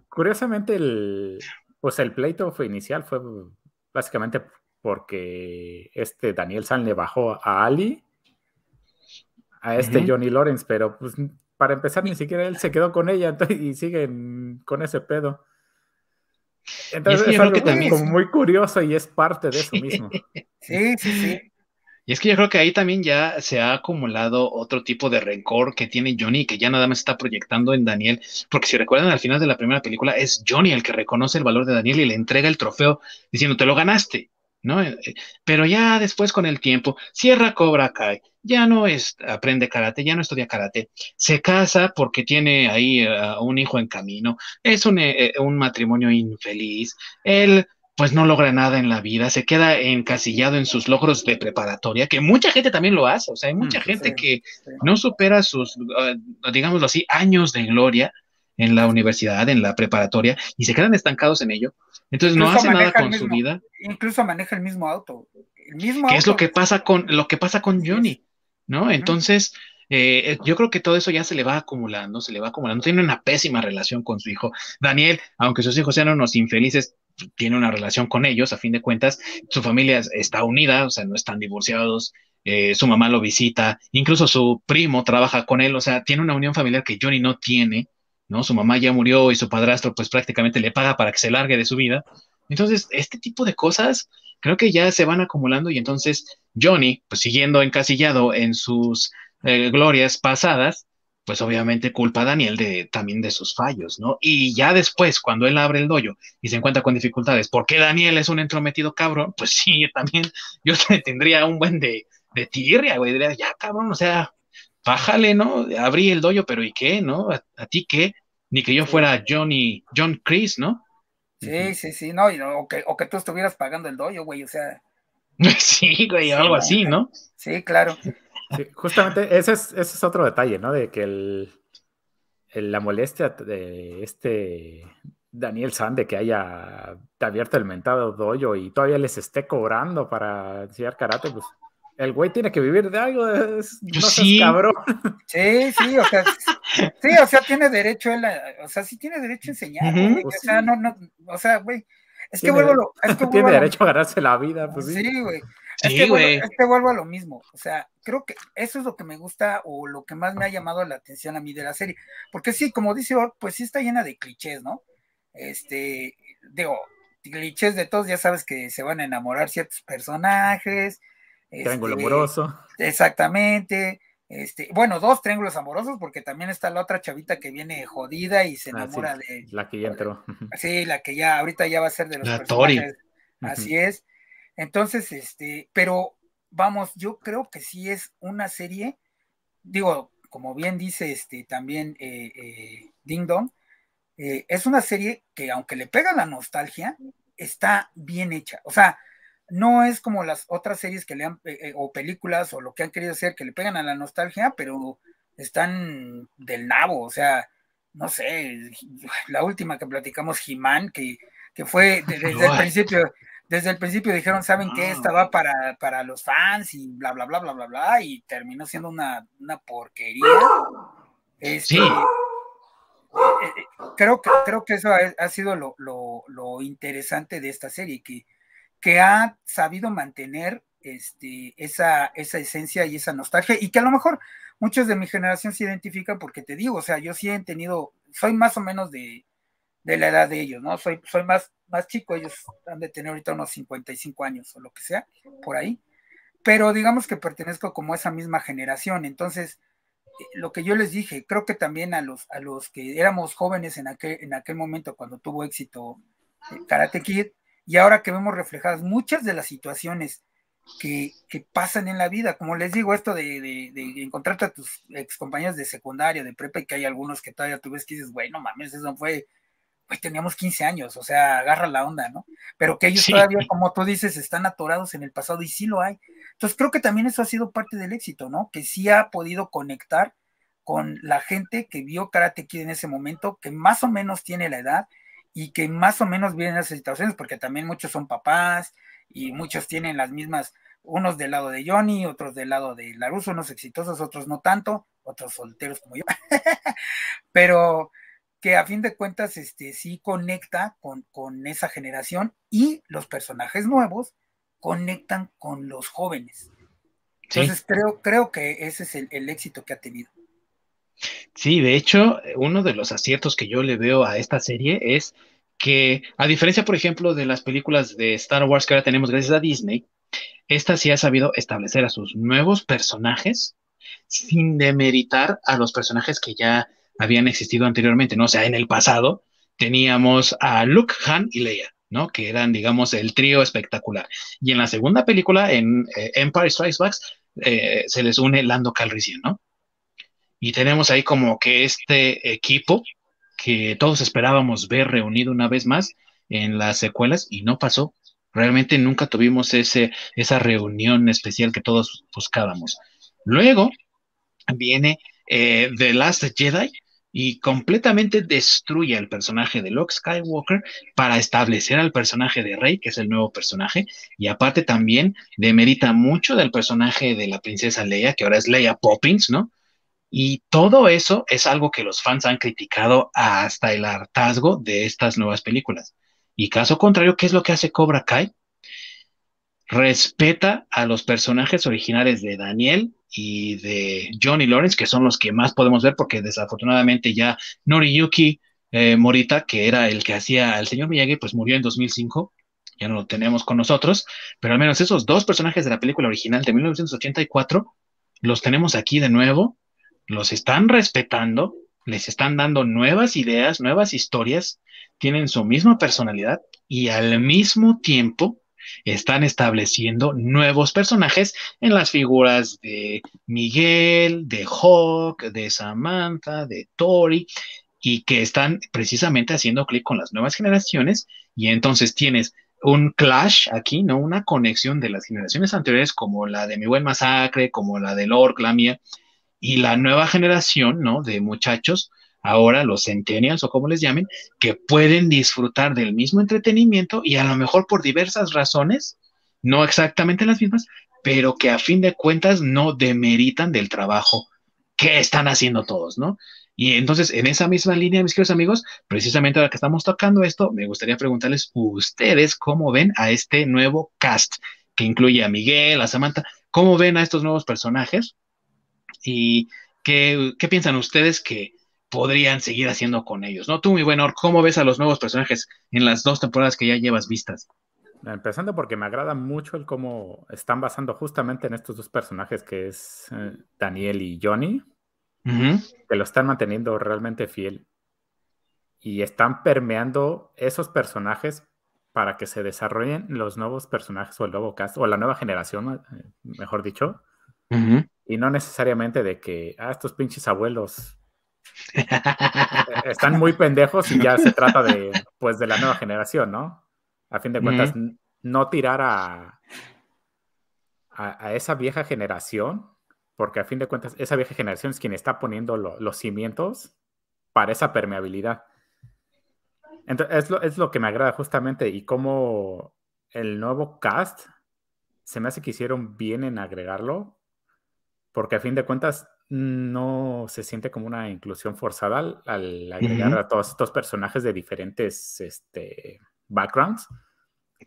Curiosamente, el, pues el pleito fue inicial fue básicamente porque este Daniel San le bajó a Ali, a este Johnny Lawrence, pero pues para empezar ni siquiera él se quedó con ella y siguen con ese pedo. Entonces es, algo como muy curioso y es parte de eso mismo. Sí, sí, sí. Y es que yo creo que ahí también ya se ha acumulado otro tipo de rencor que tiene Johnny, que ya nada más está proyectando en Daniel, porque si recuerdan al final de la primera película, es Johnny el que reconoce el valor de Daniel y le entrega el trofeo diciendo, te lo ganaste, ¿no? Eh, eh, pero ya después con el tiempo, cierra Cobra Kai, ya no es, aprende karate, ya no estudia karate, se casa porque tiene ahí un hijo en camino, es un, eh, un matrimonio infeliz, él pues no logra nada en la vida, se queda encasillado en sus logros de preparatoria, que mucha gente también lo hace, o sea, hay mm, mucha gente que no supera sus, uh, digámoslo así, años de gloria en la universidad, en la preparatoria, y se quedan estancados en ello. Entonces no hace nada con su vida. Incluso maneja el mismo auto. El mismo ¿Qué es lo que pasa con lo que pasa con Johnny? ¿No? Entonces, eh, yo creo que todo eso ya se le va acumulando, se le va acumulando. Tiene una pésima relación con su hijo. Daniel, aunque sus hijos sean unos infelices, tiene una relación con ellos, a fin de cuentas, su familia está unida, o sea, no están divorciados, eh, su mamá lo visita, incluso su primo trabaja con él, o sea, tiene una unión familiar que Johnny no tiene, ¿no? Su mamá ya murió y su padrastro pues prácticamente le paga para que se largue de su vida. Entonces, este tipo de cosas creo que ya se van acumulando y entonces Johnny, pues siguiendo encasillado en sus eh, glorias pasadas, pues obviamente culpa a Daniel de, también de sus fallos, ¿no? Y ya después, cuando él abre el dojo y se encuentra con dificultades, ¿por qué Daniel es un entrometido cabrón? Pues sí, también yo tendría un buen de, de tirria, güey, diría, ya cabrón, o sea, bájale, ¿no? Abrí el dojo, pero ¿y qué, no? ¿A, ti qué? Ni que yo fuera Johnny, John Chris, ¿no? Sí, sí, sí, no, o, que, o que tú estuvieras pagando el dojo, güey, o sea. sí, güey, algo así, ¿no? Sí, claro justamente ese es, ese es otro detalle, ¿no? De que el, la molestia de este Daniel San de que haya abierto el mentado dojo y todavía les esté cobrando para enseñar karate, pues el güey tiene que vivir de algo, es, no sí. cabrón. Sí, sí, o sea, sí, o sea, tiene derecho él, o sea, sí tiene derecho a enseñar, o sea, no, no, o sea, güey, es que vuelvo, es que tiene derecho a ganarse la vida, pues sí. Sí, güey. Es, que vuelvo, a lo mismo. O sea, creo que eso es lo que me gusta o lo que más me ha llamado la atención a mí de la serie. Porque sí, como dice pues sí está llena de clichés, ¿no? Este, digo, clichés de todos, ya sabes que se van a enamorar ciertos personajes. Triángulo este, amoroso. Exactamente. Este, bueno, dos triángulos amorosos, porque también está la otra chavita que viene jodida y se ah, enamora de. La que ya entró. Sí, la que ya, ahorita ya va a ser de los personajes. Así es. Entonces, este, pero vamos, yo creo que sí es una serie, digo, como bien dice este también eh, eh, Ding Dong, eh, es una serie que aunque le pega la nostalgia, está bien hecha. O sea, no es como las otras series que le han, o películas o lo que han querido hacer, que le pegan a la nostalgia, pero están del nabo, o sea, no sé, la última que platicamos, He-Man, que, que fue desde el principio, desde el principio dijeron, saben que esta va para, para, los fans y bla, bla, bla, bla, bla, bla, y terminó siendo una, una porquería. Este, sí. Eh, eh, creo, que, creo que eso ha, sido lo, lo, lo, interesante de esta serie, que, que ha sabido mantener este, esa, esa esencia y esa nostalgia, y que a lo mejor muchos de mi generación se identifican porque te digo, o sea, yo sí he tenido, soy más o menos de, de la edad de ellos, ¿no? Soy, soy más, más chico, ellos han de tener ahorita unos 55 años o lo que sea, por ahí, pero digamos que pertenezco como a esa misma generación, entonces, eh, lo que yo les dije, creo que también a los, a los que éramos jóvenes en aquel, en aquel momento cuando tuvo éxito eh, Karate Kid, y ahora que vemos reflejadas muchas de las situaciones que, que, pasan en la vida. Como les digo, esto de, de, de, encontrarte a tus ex compañeros de secundaria, de prepa, y que hay algunos que todavía tú ves que dices, bueno, mames, eso fue pues teníamos 15 años, o sea, agarra la onda, ¿no? Pero que ellos todavía, como tú dices, están atorados en el pasado y sí lo hay. Entonces creo que también eso ha sido parte del éxito, ¿no? Que sí ha podido conectar con la gente que vio Karate Kid en ese momento, que más o menos tiene la edad y que más o menos vienen esas situaciones, porque también muchos son papás y muchos tienen las mismas, unos del lado de Johnny, otros del lado de Laruso, unos exitosos, otros no tanto, otros solteros como yo. Pero que a fin de cuentas este, sí conecta con, con esa generación y los personajes nuevos conectan con los jóvenes. Entonces creo, creo que ese es el, éxito que ha tenido. Sí, de hecho, uno de los aciertos que yo le veo a esta serie es que, a diferencia, por ejemplo, de las películas de Star Wars que ahora tenemos gracias a Disney, esta sí ha sabido establecer a sus nuevos personajes sin demeritar a los personajes que ya habían existido anteriormente, ¿no? O sea, en el pasado teníamos a Luke, Han y Leia, ¿no? Que eran, digamos, el trío espectacular. Y en la segunda película, en eh, Empire Strikes Back, eh, se les une Lando Calrissian, ¿no? Y tenemos ahí como que este equipo que todos esperábamos ver reunido una vez más en las secuelas y no pasó. Realmente nunca tuvimos ese, esa reunión especial que todos buscábamos. Luego viene eh, The Last Jedi y completamente destruye al personaje de Luke Skywalker para establecer al personaje de Rey, que es el nuevo personaje, y aparte también demerita mucho del personaje de la princesa Leia, que ahora es Leia Poppins, ¿no? Y todo eso es algo que los fans han criticado hasta el hartazgo de estas nuevas películas. Y caso contrario, ¿qué es lo que hace Cobra Kai? Respeta a los personajes originales de Daniel y de Johnny Lawrence, que son los que más podemos ver, porque desafortunadamente ya Noriyuki eh, Morita, que era el que hacía al señor Miyagi, pues murió en 2005, ya no lo tenemos con nosotros, pero al menos esos dos personajes de la película original de 1984 los tenemos aquí de nuevo los están respetando, les están dando nuevas ideas, nuevas historias, tienen su misma personalidad y al mismo tiempo están estableciendo nuevos personajes en las figuras de Miguel, de Hawk, de Samantha, de Tori, y que están precisamente haciendo clic con las nuevas generaciones, y entonces tienes un clash aquí, ¿no? Una conexión de las generaciones anteriores, como la de Mi Buen Masacre, como la de Lord, la mía, y la nueva generación, ¿no? De muchachos, ahora los centennials o como les llamen, que pueden disfrutar del mismo entretenimiento y a lo mejor por diversas razones, no exactamente las mismas, pero que a fin de cuentas no demeritan del trabajo que están haciendo todos, ¿no? Y entonces, en esa misma línea, mis queridos amigos, precisamente ahora que estamos tocando esto, me gustaría preguntarles ustedes cómo ven a este nuevo cast que incluye a Miguel, a Samantha, ¿cómo ven a estos nuevos personajes? y qué, piensan ustedes que podrían seguir haciendo con ellos, ¿no? Tú, mi buen ¿cómo ves a los nuevos personajes en las dos temporadas que ya llevas vistas? Empezando porque me agrada mucho el cómo están basando justamente en estos dos personajes que es eh, Daniel y Johnny, que lo están manteniendo realmente fiel y están permeando esos personajes para que se desarrollen los nuevos personajes o el nuevo cast o la nueva generación, eh, mejor dicho, y no necesariamente de que, ah, estos pinches abuelos están muy pendejos y ya se trata de, pues, de la nueva generación, ¿no? A fin de cuentas, no tirar a, a, esa vieja generación, porque a fin de cuentas, esa vieja generación es quien está poniendo los cimientos para esa permeabilidad. Entonces, es lo, es lo que me agrada justamente y cómo el nuevo cast se me hace que hicieron bien en agregarlo porque a fin de cuentas no se siente como una inclusión forzada al, agregar a todos estos personajes de diferentes este, backgrounds,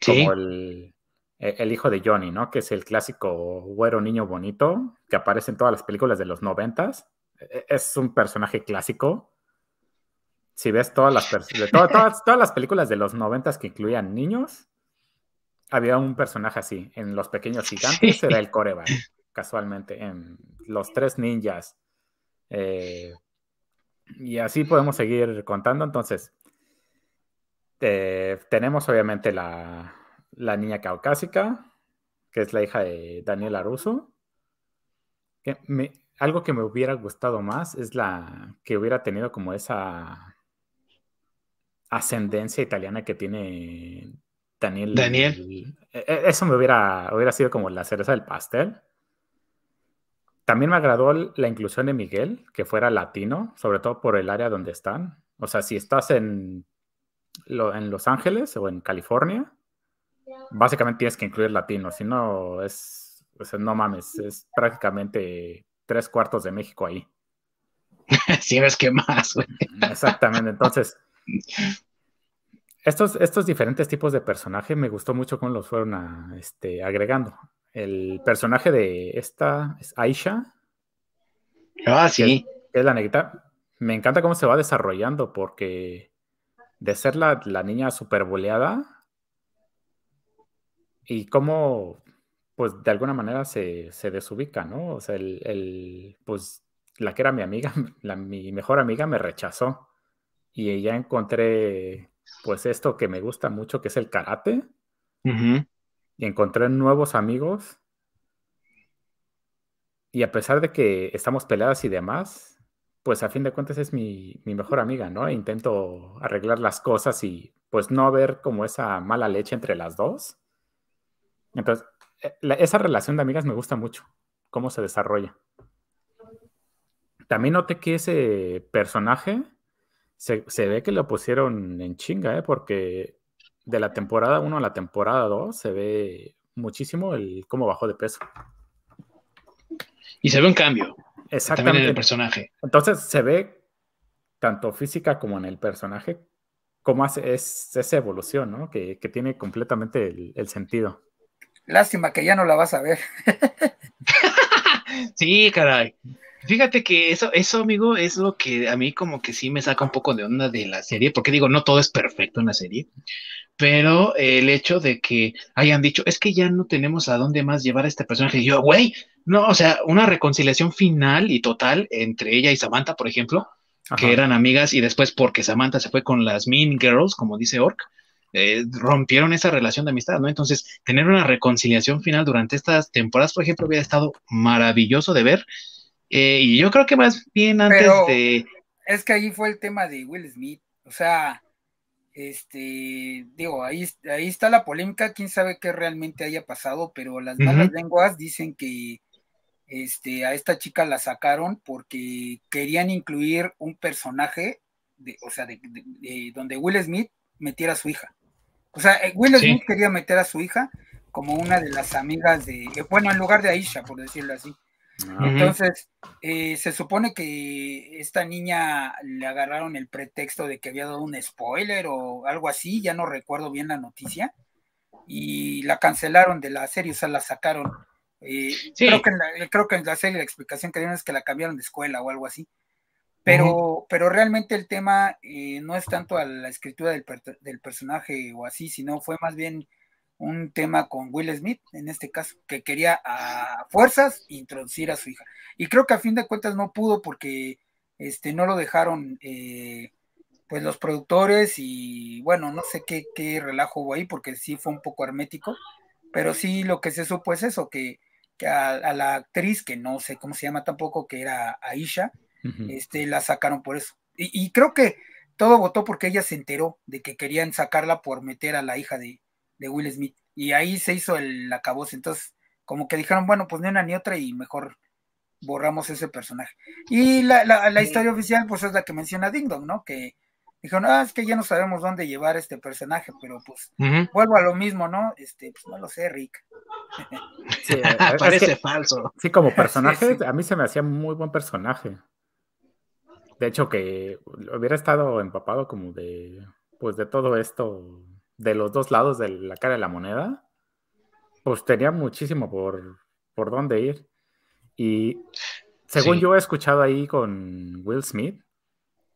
como e, el, hijo de Johnny, ¿no? Que es el clásico güero niño bonito que aparece en todas las películas de los noventas. E, es un personaje clásico. Si ves todas las, todas, todas, las películas de los noventas que incluían niños, había un personaje así. En Los Pequeños Gigantes era el coreback casualmente, en Los Tres Ninjas. Eh, y así podemos seguir contando. Entonces, tenemos obviamente la, niña caucásica, que es la hija de Daniela Russo. Que algo que me hubiera gustado más es la que hubiera tenido como esa ascendencia italiana que tiene Daniel. Daniel. E, e, eso me hubiera, hubiera sido como la cereza del pastel. También me agradó la inclusión de Miguel, que fuera latino, sobre todo por el área donde están. O sea, si estás en, en Los Ángeles o en California, básicamente tienes que incluir latino, si no es, no mames, es prácticamente tres cuartos de México ahí. si ves que más, Exactamente, entonces, estos, estos diferentes tipos de personajes me gustó mucho cómo los fueron este, agregando el personaje de esta es Aisha. Ah, sí. es, la negrita. Me encanta cómo se va desarrollando porque de ser la, niña super boleada y cómo pues de alguna manera se, desubica, ¿no? O sea, el, pues la que era mi amiga, la, mi mejor amiga me rechazó y ya encontré pues esto que me gusta mucho, que es el karate. Y encontré nuevos amigos. Y a pesar de que estamos peleadas y demás, pues a fin de cuentas es mi, mi mejor amiga, ¿no? E intento arreglar las cosas y pues no ver como esa mala leche entre las dos. Entonces, eh, esa relación de amigas me gusta mucho, cómo se desarrolla. También noté que ese personaje se, ve que lo pusieron en chinga, ¿eh? porque de la temporada 1 a la temporada 2 se ve muchísimo el cómo bajó de peso. Y se ve un cambio. Exactamente. en el personaje. Entonces se ve tanto física como en el personaje cómo hace es esa evolución, ¿no? Que, tiene completamente el sentido. Lástima que ya no la vas a ver. sí, caray. Fíjate que eso, eso, amigo, es lo que a mí como que sí me saca un poco de onda de la serie, porque digo, no todo es perfecto en la serie, pero el hecho de que hayan dicho, es que ya no tenemos a dónde más llevar a este personaje, y yo, güey, no, o sea, una reconciliación final y total entre ella y Samantha, por ejemplo, que eran amigas y después porque Samantha se fue con las Mean Girls, como dice Ork, eh, rompieron esa relación de amistad, ¿no? Entonces, tener una reconciliación final durante estas temporadas, por ejemplo, hubiera estado maravilloso de ver. Eh, y yo creo que más bien antes de. Es que ahí fue el tema de Will Smith. O sea, este, digo, ahí, ahí está la polémica, quién sabe qué realmente haya pasado, pero las malas lenguas dicen que este, a esta chica la sacaron porque querían incluir un personaje, de, o sea, de, donde Will Smith metiera a su hija. O sea, eh, Will Smith quería meter a su hija como una de las amigas de, eh, bueno, en lugar de Aisha, por decirlo así. Entonces, eh, se supone que esta niña le agarraron el pretexto de que había dado un spoiler o algo así, ya no recuerdo bien la noticia, y la cancelaron de la serie, o sea, la sacaron. creo, que en la, creo que en la serie la explicación que dieron es que la cambiaron de escuela o algo así. Pero, pero realmente el tema eh, no es tanto a la escritura del, del, personaje o así, sino fue más bien un tema con Will Smith, en este caso, que quería a fuerzas introducir a su hija. Y creo que a fin de cuentas no pudo porque este, no lo dejaron eh, pues los productores y bueno, no sé qué, qué relajo hubo ahí porque sí fue un poco hermético, pero sí lo que se supo es eso, que, que a, a la actriz, que no sé cómo se llama tampoco, que era Aisha, este, la sacaron por eso. Y, creo que todo votó porque ella se enteró de que querían sacarla por meter a la hija de, Will Smith. Y ahí se hizo el acabose. Entonces, como que dijeron, bueno, pues ni una ni otra y mejor borramos ese personaje. Y la, historia oficial, pues es la que menciona Ding Dong, ¿no? Que dijeron, ah, es que ya no sabemos dónde llevar este personaje, pero pues vuelvo a lo mismo, ¿no? Este, pues no lo sé, Rick. Parece falso. Sí, como personaje, a mí se me hacía muy buen personaje. De hecho, que hubiera estado empapado como de, pues de todo esto, de los dos lados de la cara de la moneda, pues tenía muchísimo por, por dónde ir. Y según yo he escuchado ahí con Will Smith,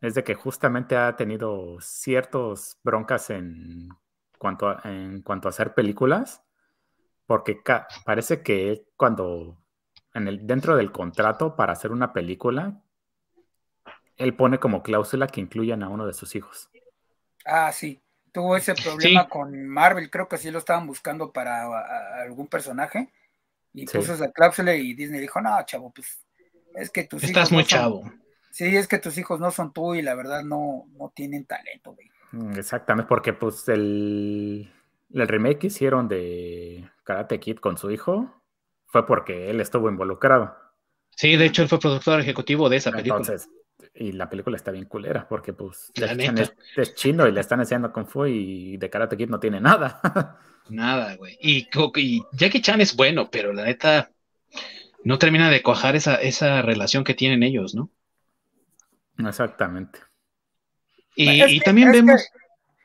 es de que justamente ha tenido ciertos broncas en cuanto a, en cuanto a hacer películas, porque parece que cuando en el, dentro del contrato para hacer una película él pone como cláusula que incluyan a uno de sus hijos. Ah, sí. Tuvo ese problema con Marvel, creo que sí lo estaban buscando para algún personaje. Y puso esa cláusula y Disney dijo, no, chavo, pues es que tus hijos. Estás muy chavo. Sí, es que tus hijos no son tú y la verdad no, no tienen talento, güey. Mm, exactamente, porque pues el, el remake que hicieron de Karate Kid con su hijo fue porque él estuvo involucrado. Sí, de hecho él fue productor ejecutivo de esa película. Entonces, y la película está bien culera, porque pues es, chino y le están enseñando Kung Fu y de Karate Kid no tiene nada. nada, güey. Y, Jackie Chan es bueno, pero la neta no termina de cuajar esa, esa relación que tienen ellos, ¿no? Exactamente. Y, también vemos...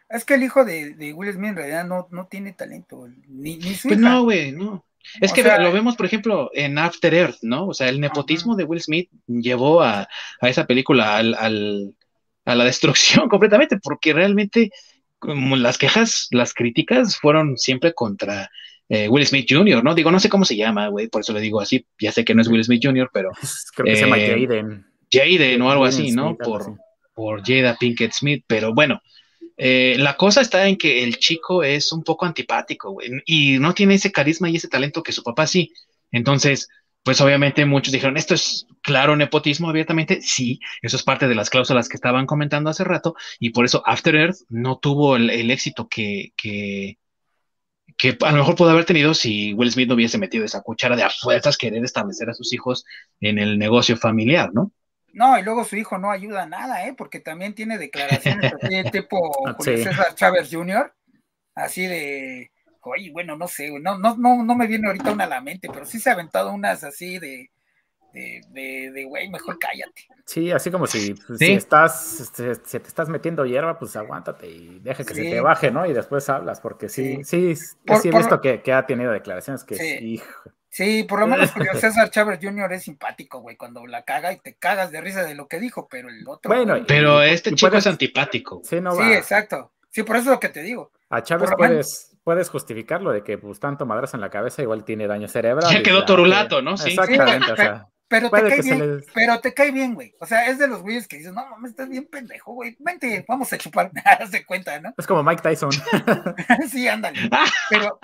es que el hijo de, Will Smith en realidad no, no tiene talento, ni, ni su Pues no, güey, no. Es que lo vemos, por ejemplo, en After Earth, ¿no? O sea, el nepotismo de Will Smith llevó a, esa película al, a la destrucción completamente, porque realmente como las quejas, las críticas fueron siempre contra eh, Will Smith Jr., ¿no? Digo, no sé cómo se llama, güey, por eso le digo así, ya sé que no es Will Smith Jr., pero... Creo que se llama eh, Jaden. Jaden o algo así, ¿no? por, por Jada Pinkett Smith, pero bueno, eh, la cosa está en que el chico es un poco antipático, y no tiene ese carisma y ese talento que su papá sí. Entonces, pues obviamente muchos dijeron, esto es claro nepotismo abiertamente. Sí, eso es parte de las cláusulas que estaban comentando hace rato, y por eso After Earth no tuvo el, éxito que, que, que a lo mejor pudo haber tenido si Will Smith no hubiese metido esa cuchara de a fuerzas querer establecer a sus hijos en el negocio familiar, ¿no? No, y luego su hijo no ayuda a nada, ¿eh? Porque también tiene declaraciones así tipo Julio César Chávez Jr., así de, oye, bueno, no sé, no, no, no, no me viene ahorita una a la mente, pero sí se ha aventado unas así de, de, de, güey, mejor cállate. Sí, así como si, pues, si estás, este, si, te estás metiendo hierba, pues aguántate y deja que se te baje, ¿no? Y después hablas, porque sí, sí, sí, he visto que, que, ha tenido declaraciones que, hijo. Sí, por lo menos Julio César Chávez Jr. es simpático, güey, cuando la caga y te cagas de risa de lo que dijo, pero el otro. Bueno, pero este chico es antipático. Sí, no sí exacto. Sí, por eso es lo que te digo. A Chávez puedes, puedes justificarlo de que pues tanto madrazo en la cabeza igual tiene daño cerebral. Ya quedó torulato, ¿no? Sí. Exactamente, o sea. Pero te, cae bien, pero te cae bien, güey. O sea, es de los güeyes que dices, no mames, estás bien pendejo, güey. Vente, vamos a chupar. Haz de cuenta, ¿no? Es como Mike Tyson. sí, ándale. Pero,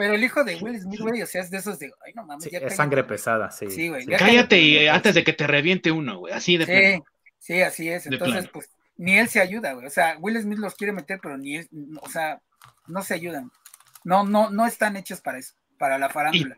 pero el hijo de Will Smith, güey, o sea, es de esos de, ay, no mames, ya Es sangre pesada, sí. Sí, güey. Cállate y, antes de que te reviente uno, güey, así de Sí, sí, así es. Entonces, pues, ni él se ayuda, güey. O sea, Will Smith los quiere meter, pero ni él, o sea, no se ayudan. No, no, no están hechos para eso, para la farándula.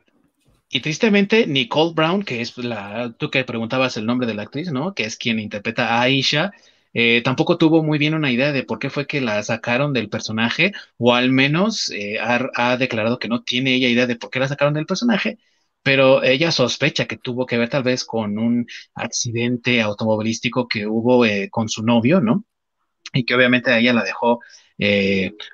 Y, tristemente, Nicole Brown, que es la, tú que preguntabas el nombre de la actriz, ¿no? Que es quien interpreta a Aisha, eh, tampoco tuvo muy bien una idea de por qué fue que la sacaron del personaje, o al menos eh, ha, declarado que no tiene ella idea de por qué la sacaron del personaje, pero ella sospecha que tuvo que ver tal vez con un accidente automovilístico que hubo eh, con su novio, ¿no? Y que obviamente ella la dejó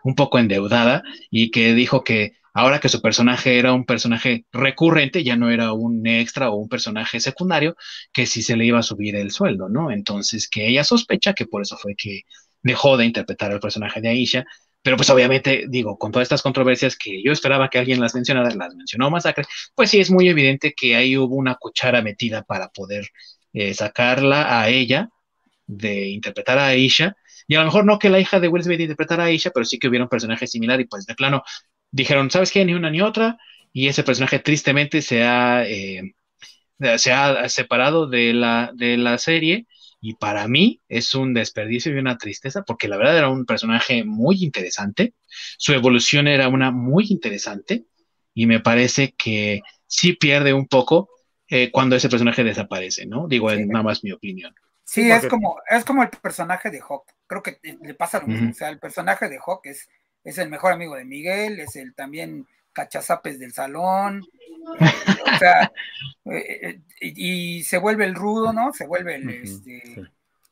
un poco endeudada y que dijo que Ahora que su personaje era un personaje recurrente, ya no era un extra o un personaje secundario, que sí se le iba a subir el sueldo, ¿no? Entonces, que ella sospecha que por eso fue que dejó de interpretar al personaje de Aisha, pero pues obviamente, digo, con todas estas controversias que yo esperaba que alguien las mencionara, las mencionó Masacre, pues sí es muy evidente que ahí hubo una cuchara metida para poder eh, sacarla a ella de interpretar a Aisha, y a lo mejor no que la hija de Will Smith interpretara a Aisha, pero sí que hubiera un personaje similar y pues de plano dijeron, ¿sabes qué? Ni una ni otra. Y ese personaje tristemente se ha, eh, se ha separado de la, de la serie. Y para mí es un desperdicio y una tristeza, porque la verdad era un personaje muy interesante. Su evolución era una muy interesante. Y me parece que sí pierde un poco eh, cuando ese personaje desaparece, ¿no? Digo, es nada más mi opinión. Sí, es como, es como el personaje de Hawk. Creo que le pasa lo mismo. O sea, el personaje de Hawk es es el mejor amigo de Miguel, es el también cachazapes del salón, o sea, eh, eh, y, se vuelve el rudo, ¿no? Se vuelve el, este,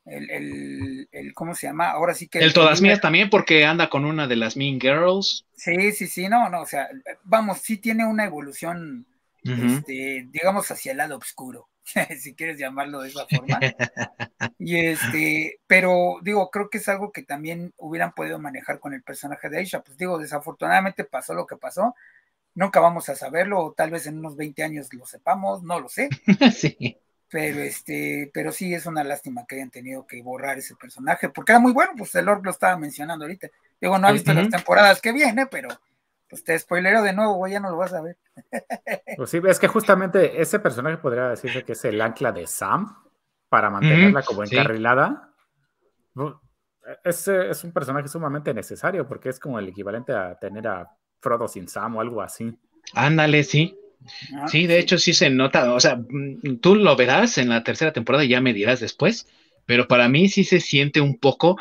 el, el, ¿cómo se llama? Ahora sí que... El, todas mías también porque anda con una de las Mean Girls. Sí, sí, sí, no, no, o sea, vamos, sí tiene una evolución, este, digamos, hacia el lado oscuro. si quieres llamarlo de esa forma. Y este, pero digo, creo que es algo que también hubieran podido manejar con el personaje de Aisha. Pues digo, desafortunadamente pasó lo que pasó. Nunca vamos a saberlo, o tal vez en unos 20 años lo sepamos, no lo sé. sí. Pero este, pero sí es una lástima que hayan tenido que borrar ese personaje, porque era muy bueno, pues el Lord lo estaba mencionando ahorita. Digo, no ha visto las temporadas que viene, pero pues te spoilero de nuevo, güey, ya no lo vas a ver. Pues sí, es que justamente ese personaje podría decirse que es el ancla de Sam para mantenerla como encarrilada. Es, es un personaje sumamente necesario porque es como el equivalente a tener a Frodo sin Sam o algo así. Ándale, sí. Ah, sí, de hecho sí se nota, o sea, mm, tú lo verás en la tercera temporada y ya me dirás después, pero para mí sí se siente un poco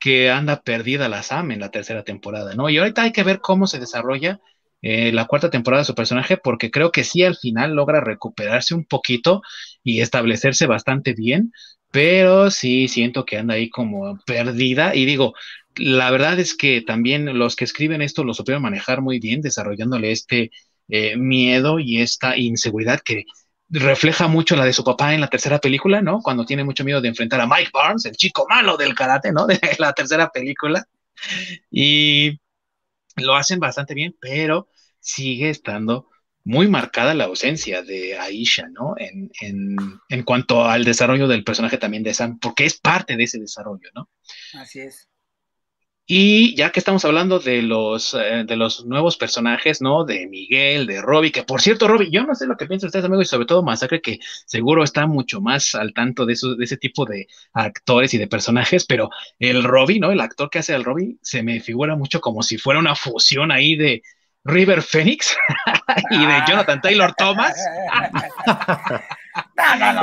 que anda perdida la Sam en la tercera temporada, ¿no? Y ahorita hay que ver cómo se desarrolla eh, la cuarta temporada de su personaje, porque creo que sí al final logra recuperarse un poquito y establecerse bastante bien, pero sí siento que anda ahí como perdida y digo, la verdad es que también los que escriben esto lo supieron manejar muy bien, desarrollándole este eh, miedo y esta inseguridad que refleja mucho la de su papá en la tercera película, ¿no? Cuando tiene mucho miedo de enfrentar a Mike Barnes, el chico malo del karate, ¿no? De la tercera película. Y lo hacen bastante bien, pero sigue estando muy marcada la ausencia de Aisha, ¿no? En, en, en, cuanto al desarrollo del personaje también de Sam, porque es parte de ese desarrollo, ¿no? Así es. Y ya que estamos hablando de los, eh, de los nuevos personajes, ¿no? De Miguel, de Robbie, que por cierto, Robbie, yo no sé lo que piensan ustedes, amigos, y sobre todo Masacre, que seguro está mucho más al tanto de, eso, de ese tipo de actores y de personajes, pero el Robbie, ¿no? El actor que hace al Robbie se me figura mucho como si fuera una fusión ahí de, River Phoenix y de. Jonathan Taylor Thomas.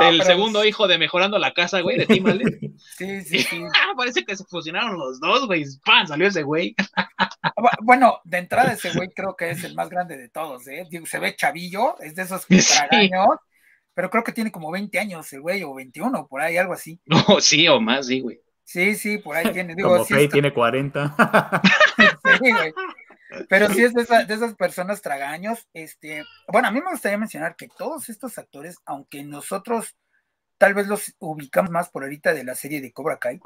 el segundo hijo de Mejorando la Casa, güey, de Tim Allen. Sí, sí, sí. Parece que se fusionaron los dos, güey. ¡Pam! Salió ese güey. bueno, de entrada ese güey creo que es el más grande de todos, ¿eh? se ve chavillo, es de esos tragaños, pero creo que tiene como 20 años el güey, o 21, por ahí, algo así. No, sí, o más, sí, güey. Sí, sí, por ahí tiene. Digo, como sí tiene 40. sí, güey. Pero sí es de, esas personas tragaños. Este, bueno, a mí me gustaría mencionar que todos estos actores, aunque nosotros tal vez los ubicamos más por ahorita de la serie de Cobra Kai,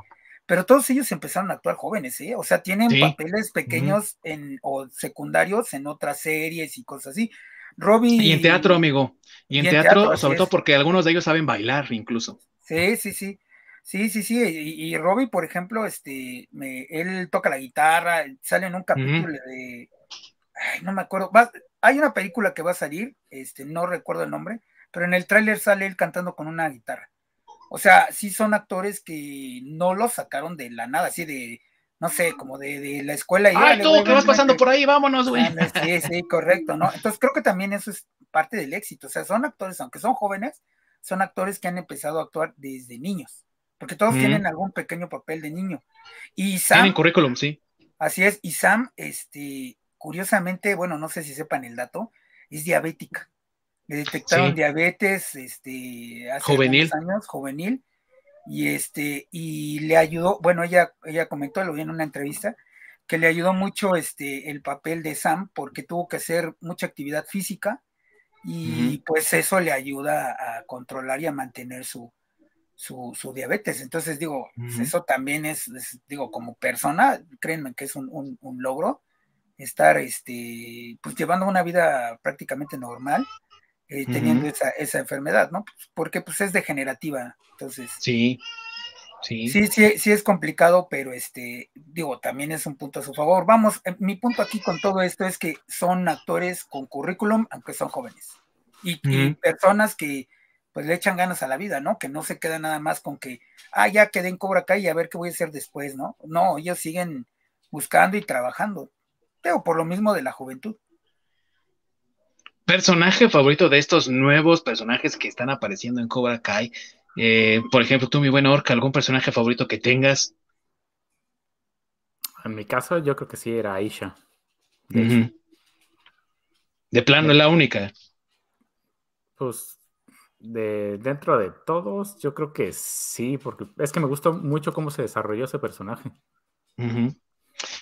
pero todos ellos empezaron a actuar jóvenes, ¿eh? O sea, tienen papeles pequeños en, o secundarios en otras series y cosas así. Robbie. Y en teatro, amigo. Y en, teatro, sobre todo porque algunos de ellos saben bailar incluso. Sí, sí, sí. Sí, sí, sí. Y, Robbie, por ejemplo, este, me, él toca la guitarra, sale en un capítulo de. Ay, no me acuerdo. hay una película que va a salir, este, no recuerdo el nombre, pero en el tráiler sale él cantando con una guitarra. O sea, sí son actores que no los sacaron de la nada, así de, no sé, como de, la escuela. Y, ¡Ay, tú que vas pasando por ahí, vámonos, güey! Sí, sí, correcto, ¿no? Entonces creo que también eso es parte del éxito. O sea, son actores, aunque son jóvenes, son actores que han empezado a actuar desde niños porque todos tienen algún pequeño papel de niño. Y Sam. Tienen currículum, sí. Así es, y Sam, este, curiosamente, bueno, no sé si sepan el dato, es diabética. Le detectaron diabetes, este, hace juvenil. años, juvenil, y este, y le ayudó, bueno, ella, ella comentó, lo vi en una entrevista, que le ayudó mucho este, el papel de Sam, porque tuvo que hacer mucha actividad física, y pues eso le ayuda a controlar y a mantener su, su, diabetes. Entonces, digo, pues, eso también es, digo, como persona, créanme que es un, logro estar, este, pues llevando una vida prácticamente normal, eh, teniendo esa, esa, enfermedad, ¿no? Pues, porque pues es degenerativa, entonces. Sí. Sí. sí, sí, sí es complicado, pero este, digo, también es un punto a su favor. Vamos, eh, mi punto aquí con todo esto es que son actores con currículum, aunque son jóvenes, y personas que, pues le echan ganas a la vida, ¿no? Que no se queda nada más con que, ah, ya quedé en Cobra Kai y a ver qué voy a hacer después, ¿no? No, ellos siguen buscando y trabajando. Pero por lo mismo de la juventud. Personaje favorito de estos nuevos personajes que están apareciendo en Cobra Kai. Eh, por ejemplo, tú, mi buen Orca, ¿algún personaje favorito que tengas? En mi caso, yo creo que sí era Aisha. De, de plano, es la única. Pues de dentro de todos, yo creo que sí, porque es que me gustó mucho cómo se desarrolló ese personaje.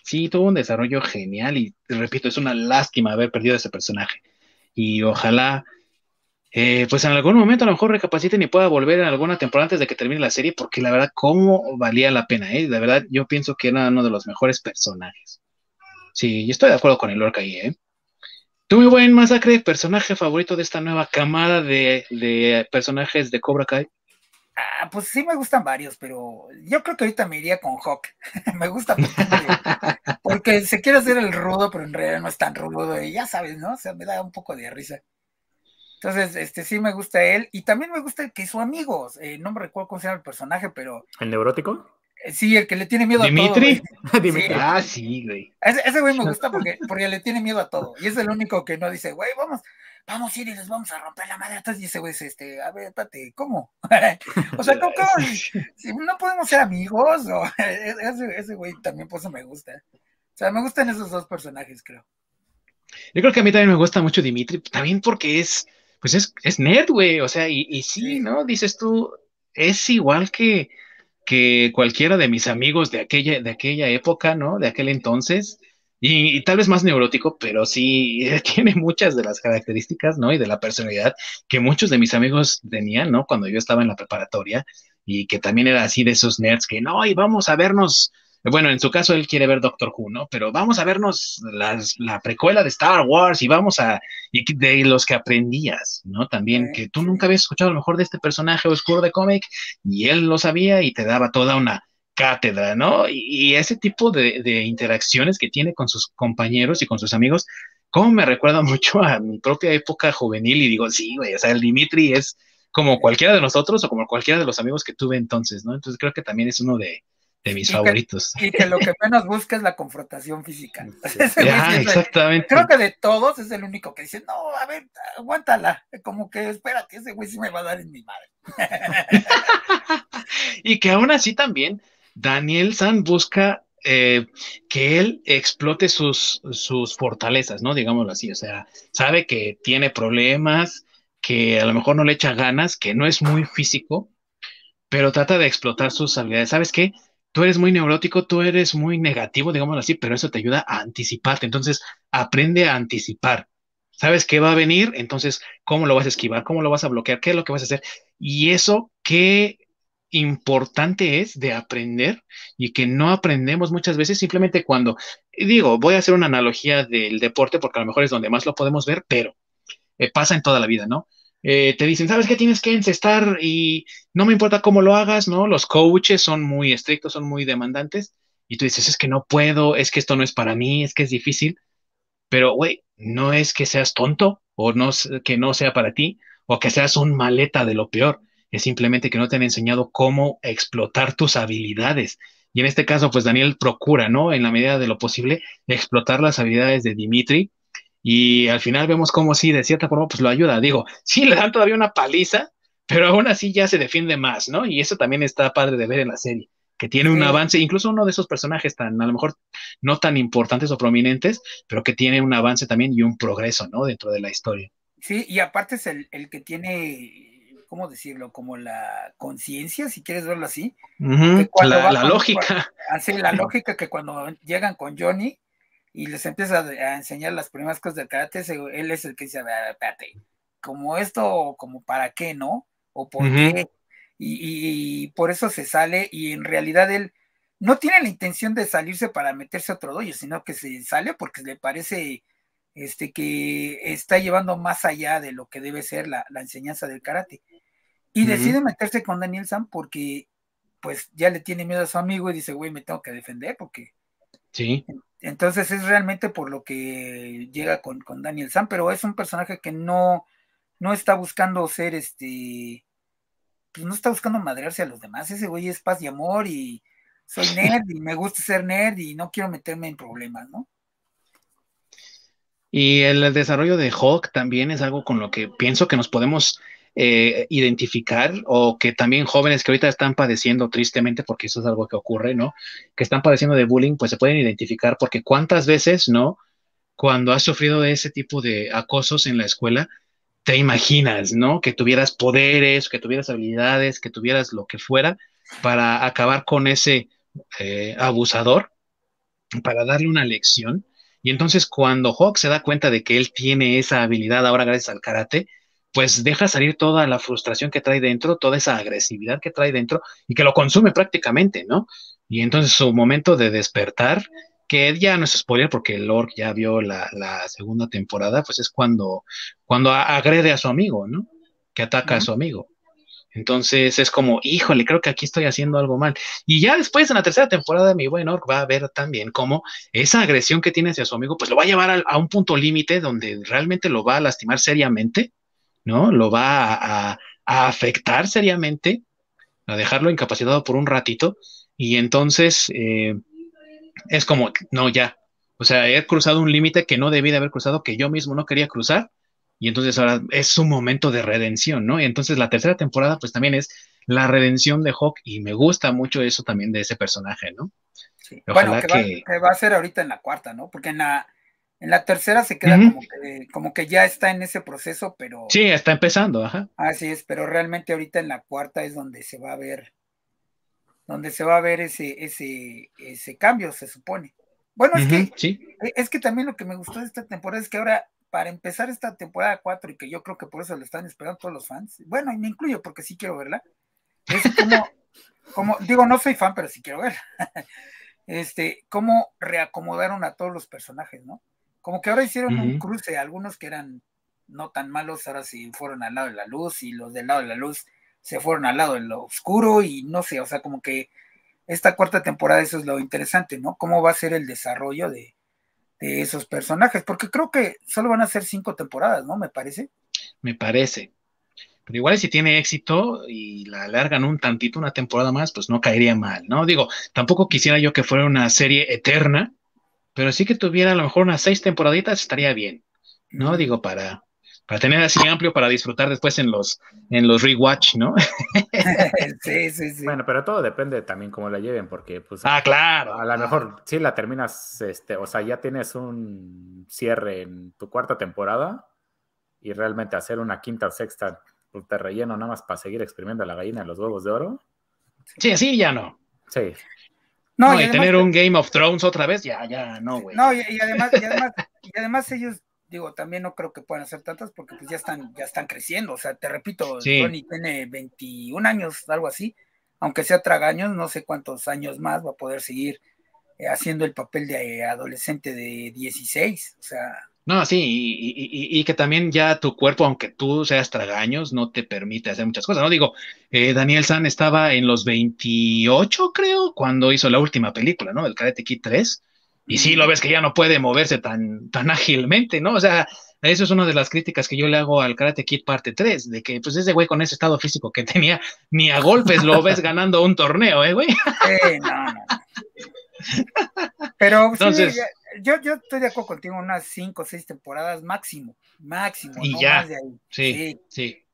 Sí, tuvo un desarrollo genial y repito, es una lástima haber perdido ese personaje. Y ojalá, eh, pues en algún momento a lo mejor recapaciten y pueda volver en alguna temporada antes de que termine la serie, porque la verdad, cómo valía la pena, ¿eh? La verdad, yo pienso que era uno de los mejores personajes. Sí, yo estoy de acuerdo con el Lorca ahí, ¿eh? ¿Tú, muy buen masacre, personaje favorito de esta nueva camada de, personajes de Cobra Kai? Ah, pues sí me gustan varios, pero yo creo que ahorita me iría con Hawk. me gusta porque, se quiere hacer el rudo, pero en realidad no es tan rudo, y ya sabes, ¿no? O sea, me da un poco de risa. Entonces, este sí me gusta él, y también me gusta que su amigo, eh, no me recuerdo cómo se llama el personaje, pero. ¿El neurótico? Sí, el que le tiene miedo a todo. Dimitri. Ah, sí, güey. Ese, güey me gusta porque, porque le tiene miedo a todo. Y es el único que no dice, güey, vamos, vamos a ir y les vamos a romper la madre. Entonces, y ese güey es este, a ver, espérate, ¿cómo? o sea, ¿cómo, Si no podemos ser amigos, o ese, ese güey también por eso me gusta. O sea, me gustan esos dos personajes, creo. Yo creo que a mí también me gusta mucho Dimitri, también porque es, pues es, es nerd, güey. O sea, y, y sí, ¿no? Dices tú, es igual que que cualquiera de mis amigos de aquella, de aquella época, ¿no? De aquel entonces, y, tal vez más neurótico, pero sí tiene muchas de las características, ¿no? Y de la personalidad que muchos de mis amigos tenían, ¿no? Cuando yo estaba en la preparatoria y que también era así de esos nerds que no, y vamos a vernos bueno, en su caso él quiere ver Doctor Who, ¿no? Pero vamos a vernos la precuela de Star Wars y vamos a, y de los que aprendías, ¿no? También que tú nunca habías escuchado a lo mejor de este personaje oscuro de cómic y él lo sabía y te daba toda una cátedra, ¿no? Y, ese tipo de, de, interacciones que tiene con sus compañeros y con sus amigos, como me recuerda mucho a mi propia época juvenil y digo, sí, güey, o sea, el Dimitri es como cualquiera de nosotros o como cualquiera de los amigos que tuve entonces, ¿no? Entonces creo que también es uno de, de mis favoritos. y que lo que menos busca es la confrontación física. exactamente. Creo que de todos es el único que dice, no, a ver, aguántala. Como que espérate, ese güey sí me va a dar en mi madre. y que aún así también Daniel San busca eh, que él explote sus, sus fortalezas, ¿no? Digámoslo así. O sea, sabe que tiene problemas, que a lo mejor no le echa ganas, que no es muy físico, pero trata de explotar sus habilidades. ¿Sabes qué? Tú eres muy neurótico, tú eres muy negativo, digámoslo así, pero eso te ayuda a anticiparte. Entonces, aprende a anticipar. ¿Sabes qué va a venir? Entonces, ¿cómo lo vas a esquivar? ¿Cómo lo vas a bloquear? ¿Qué es lo que vas a hacer? Y eso, qué importante es de aprender y que no aprendemos muchas veces simplemente cuando, digo, voy a hacer una analogía del deporte porque a lo mejor es donde más lo podemos ver, pero eh, pasa en toda la vida, ¿no? Eh, te dicen, ¿sabes qué? Tienes que encestar y no me importa cómo lo hagas, ¿no? Los coaches son muy estrictos, son muy demandantes y tú dices, es que no puedo, es que esto no es para mí, es que es difícil, pero, güey, no es que seas tonto o no, que no sea para ti o que seas un maleta de lo peor, es simplemente que no te han enseñado cómo explotar tus habilidades. Y en este caso, pues Daniel procura, ¿no? En la medida de lo posible, explotar las habilidades de Dimitri y al final vemos cómo sí, de cierta forma, pues lo ayuda. Digo, sí le dan todavía una paliza, pero aún así ya se defiende más, ¿no? Y eso también está padre de ver en la serie, que tiene un avance, incluso uno de esos personajes tan, a lo mejor, no tan importantes o prominentes, pero que tiene un avance también y un progreso, ¿no? Dentro de la historia. Sí, y aparte es el, que tiene, ¿cómo decirlo? Como la conciencia, si quieres verlo así. la, la lógica. Así, la lógica que cuando llegan con Johnny, y les empieza a, enseñar las primeras cosas del karate, él es el que dice, espérate, como esto, como para qué, ¿no? O por qué. Y, por eso se sale y en realidad él no tiene la intención de salirse para meterse a otro dojo, sino que se sale porque le parece este, que está llevando más allá de lo que debe ser la, enseñanza del karate. Y decide meterse con Daniel Sam porque pues ya le tiene miedo a su amigo y dice, güey, me tengo que defender porque Sí. Entonces es realmente por lo que llega con, Daniel Sam, pero es un personaje que no, no está buscando ser este, pues no está buscando madrearse a los demás. Ese güey es paz y amor y soy nerd y me gusta ser nerd y no quiero meterme en problemas, ¿no? Y el desarrollo de Hawk también es algo con lo que pienso que nos podemos eh, identificar o que también jóvenes que ahorita están padeciendo tristemente, porque eso es algo que ocurre, ¿no? Que están padeciendo de bullying, pues se pueden identificar porque cuántas veces, ¿no? Cuando has sufrido de ese tipo de acosos en la escuela, te imaginas, ¿no? Que tuvieras poderes, que tuvieras habilidades, que tuvieras lo que fuera para acabar con ese eh, abusador, para darle una lección. Y entonces cuando Hawk se da cuenta de que él tiene esa habilidad ahora gracias al karate, pues deja salir toda la frustración que trae dentro, toda esa agresividad que trae dentro y que lo consume prácticamente, ¿no? Y entonces su momento de despertar, que ya no es spoiler porque Lord ya vio la, segunda temporada, pues es cuando, cuando agrede a su amigo, ¿no? Que ataca a su amigo. Entonces es como, híjole, creo que aquí estoy haciendo algo mal. Y ya después en la tercera temporada, mi buen Orc va a ver también cómo esa agresión que tiene hacia su amigo, pues lo va a llevar a, a un punto límite donde realmente lo va a lastimar seriamente ¿no? Lo va a, afectar seriamente, a dejarlo incapacitado por un ratito, y entonces eh, es como, no, ya, o sea, he cruzado un límite que no debí de haber cruzado, que yo mismo no quería cruzar, y entonces ahora es un momento de redención, ¿no? Y entonces la tercera temporada, pues también es la redención de Hawk, y me gusta mucho eso también de ese personaje, ¿no? Bueno, que, Va, que va a ser ahorita en la cuarta, ¿no? Porque en la, en la tercera se queda como, que, como que ya está en ese proceso, pero. Sí, está empezando, ajá. Así es, pero realmente ahorita en la cuarta es donde se va a ver, donde se va a ver ese, ese, ese cambio, se supone. Bueno, es que e, es que también lo que me gustó de esta temporada es que ahora, para empezar esta temporada 4, y que yo creo que por eso lo están esperando todos los fans, bueno, y me incluyo porque sí quiero verla, es como, como digo, no soy fan, pero sí quiero verla. este, cómo reacomodaron a todos los personajes, ¿no? Como que ahora hicieron un cruce, algunos que eran no tan malos, ahora sí fueron al lado de la luz y los del lado de la luz se fueron al lado de lo oscuro y no sé, o sea, como que esta cuarta temporada eso es lo interesante, ¿no? ¿Cómo va a ser el desarrollo de, de esos personajes? Porque creo que solo van a ser cinco temporadas, ¿no? Me parece. Me parece. Pero igual si tiene éxito y la alargan un tantito, una temporada más, pues no caería mal, ¿no? Digo, tampoco quisiera yo que fuera una serie eterna, pero sí que tuviera a lo mejor unas seis temporaditas estaría bien, ¿no? Digo, para, para tener así amplio para disfrutar después en los, en los rewatch, ¿no? sí, sí, sí. Bueno, pero todo depende también cómo la lleven, porque pues ah, claro. A lo mejor sí la terminas, este, o sea, ya tienes un cierre en tu cuarta temporada y realmente hacer una quinta o sexta pues, te relleno nada más para seguir exprimiendo la gallina de los huevos de oro. Sí, así ya no. Sí. No, y, tener un Game of Thrones otra vez, ya, ya, no, güey. No, y, además, y además, y además ellos digo, también no creo que puedan hacer tantas porque pues ya están, ya están creciendo. O sea, te repito, Tony tiene 21 años, algo así, aunque sea tragaños, no sé cuántos años más va a poder seguir eh, haciendo el papel de adolescente de 16. O sea. No, sí, y, que también ya tu cuerpo, aunque tú seas tragaños, no te permite hacer muchas cosas, ¿no? Digo, eh, Daniel San estaba en los 28, creo, cuando hizo la última película, ¿no? El Karate Kid 3 y sí, lo ves que ya no puede moverse tan, tan ágilmente, ¿no? O sea, eso es una de las críticas que yo le hago al Karate Kid parte 3, de que pues ese güey con ese estado físico que tenía, ni a golpes lo ves ganando un torneo, ¿eh, güey? Sí, no, no. Pero Entonces, sí, yo, yo estoy de acuerdo contigo, unas 5 o 6 temporadas máximo, máximo. Y ya, Sí, sí,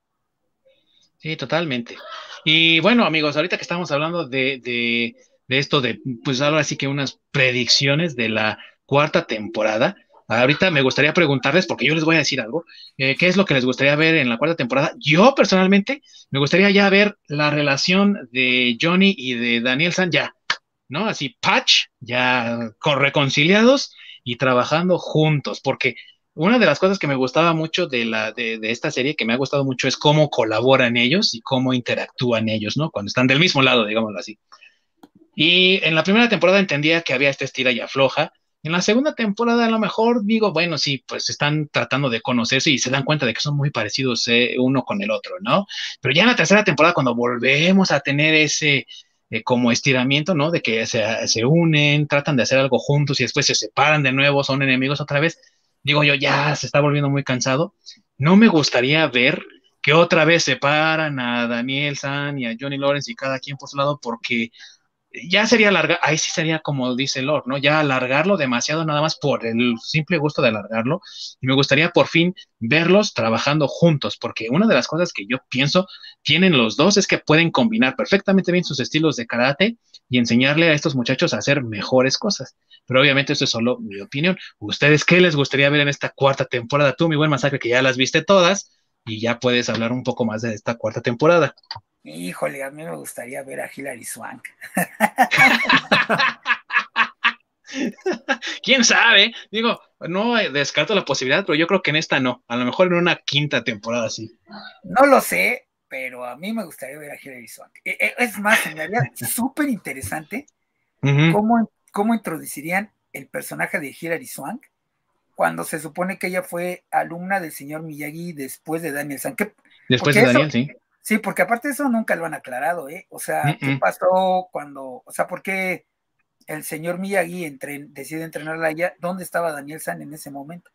sí. totalmente. Y bueno, amigos, ahorita que estamos hablando de, de de esto de, pues ahora sí que unas predicciones de la cuarta temporada. Ahorita me gustaría preguntarles, porque yo les voy a decir algo, eh, ¿qué es lo que les gustaría ver en la cuarta temporada? Yo personalmente me gustaría ya ver la relación de Johnny y de Daniel San ya, ¿no? Así, patch, ya con reconciliados y trabajando juntos, porque una de las cosas que me gustaba mucho de, la, de, de, esta serie, que me ha gustado mucho, es cómo colaboran ellos y cómo interactúan ellos, ¿no? Cuando están del mismo lado, digámoslo así. Y en la primera temporada entendía que había esta estira y afloja. En la segunda temporada a lo mejor digo, bueno, sí, pues están tratando de conocerse y se dan cuenta de que son muy parecidos eh, uno con el otro, ¿no? Pero ya en la tercera temporada, cuando volvemos a tener ese eh, como estiramiento, ¿no? De que se, se unen, tratan de hacer algo juntos y después se separan de nuevo, son enemigos otra vez, digo yo, ya se está volviendo muy cansado. No me gustaría ver que otra vez separan a Daniel San y a Johnny Lawrence y cada quien por su lado porque ya sería alargar, ahí sí sería como dice Lord, ¿no? Ya alargarlo demasiado nada más por el simple gusto de alargarlo. Y me gustaría por fin verlos trabajando juntos, porque una de las cosas que yo pienso tienen los dos es que pueden combinar perfectamente bien sus estilos de karate y enseñarle a estos muchachos a hacer mejores cosas. Pero obviamente eso es solo mi opinión. ¿Ustedes qué les gustaría ver en esta cuarta temporada? Tú, mi buen masacre, que ya las viste todas y ya puedes hablar un poco más de esta cuarta temporada. Híjole, a mí me gustaría ver a Hilary Swank. ¿Quién sabe? Digo, no descarto la posibilidad, pero yo creo que en esta no. A lo mejor en una quinta temporada sí. No lo sé, pero a mí me gustaría ver a Hilary Swank. E, e, es más, me haría súper interesante cómo, cómo introducirían el personaje de Hilary Swank cuando se supone que ella fue alumna del señor Miyagi después de Daniel San. Después de Daniel, sí. Sí, porque aparte de eso nunca lo han aclarado, ¿eh? O sea, ¿qué pasó cuando, o sea, por qué el señor Miyagi decide entrenarla a ella? ¿Dónde estaba Daniel San en ese momento?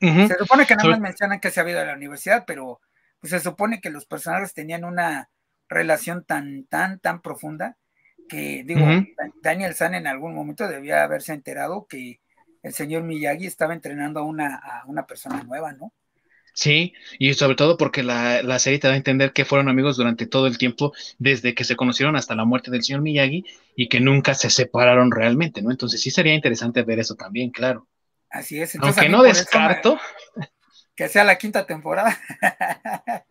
Se supone que nada más mencionan que se había ido a la universidad, pero pues se supone que los personajes tenían una relación tan, tan, tan profunda que, digo, Daniel San en algún momento debía haberse enterado que el señor Miyagi estaba entrenando a una, a una persona nueva, ¿no? Sí, y sobre todo porque la, la, serie te da a entender que fueron amigos durante todo el tiempo, desde que se conocieron hasta la muerte del señor Miyagi, y que nunca se separaron realmente, ¿no? Entonces sí sería interesante ver eso también, claro. Así es. Entonces, Aunque no descarto. que sea la quinta temporada.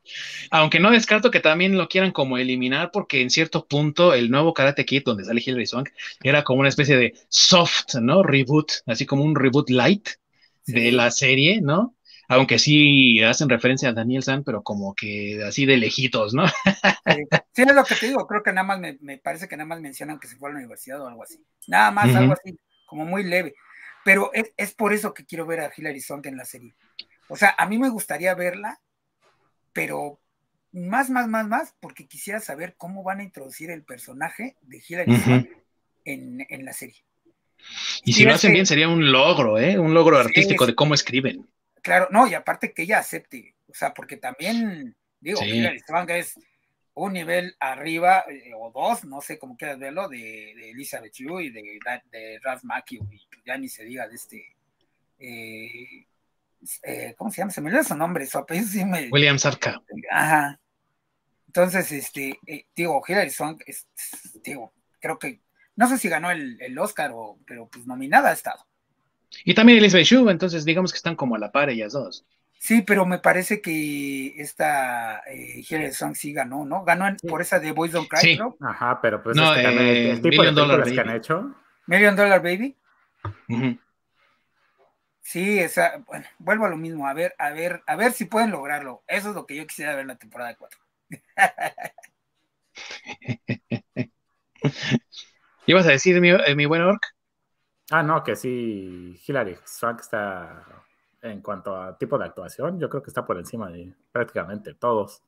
Aunque no descarto que también lo quieran como eliminar, porque en cierto punto el nuevo Karate Kid, donde sale Hilary Swank, era como una especie de soft, ¿no? Reboot, así como un reboot light de la serie, ¿no? Aunque sí hacen referencia a Daniel San, pero como que así de lejitos, ¿no? sí, es lo que te digo, creo que nada más me, parece que nada más mencionan que se fue a la universidad o algo así. Nada más, algo así, como muy leve. Pero es, por eso que quiero ver a Hilary Swank en la serie. O sea, a mí me gustaría verla, pero más, más, más, más, porque quisiera saber cómo van a introducir el personaje de Hilary Swank en, en la serie. Y si lo hacen bien, sería un logro, ¿eh? Un logro artístico de cómo escriben. Claro, no, y aparte que ella acepte, o sea, porque también, digo, sí. es un nivel arriba, eh, o dos, no sé cómo quieras verlo, de, de Elizabeth Yu y de, de Ralph Macchio, y ya ni se diga de este, eh, eh, ¿cómo se llama? Se me olvidó su nombre, su apellido sí me... William Sarka. Ajá. Entonces, este, digo, Hilary Swank, es, digo, creo que no sé si ganó el, Oscar, o, pero pues nominada ha estado. Y también Elizabeth Shue, entonces digamos que están como a la par ellas dos. Sí, pero me parece que esta eh, Song sí ganó, ¿no? Ganó por esa de Boys Don't Cry, sí. Ajá, pero pues no, es que el, tipo de Dollar que han hecho. Million Dollar Baby. Sí, esa, bueno, vuelvo a lo mismo, a ver, a ver, a ver si pueden lograrlo. Eso es lo que yo quisiera ver en la temporada 4. ¿Ibas a decir mi, eh, mi buen Orc? Ah, no, que sí, Hilary Swank está, en cuanto a tipo de actuación, yo creo que está por encima de prácticamente todos.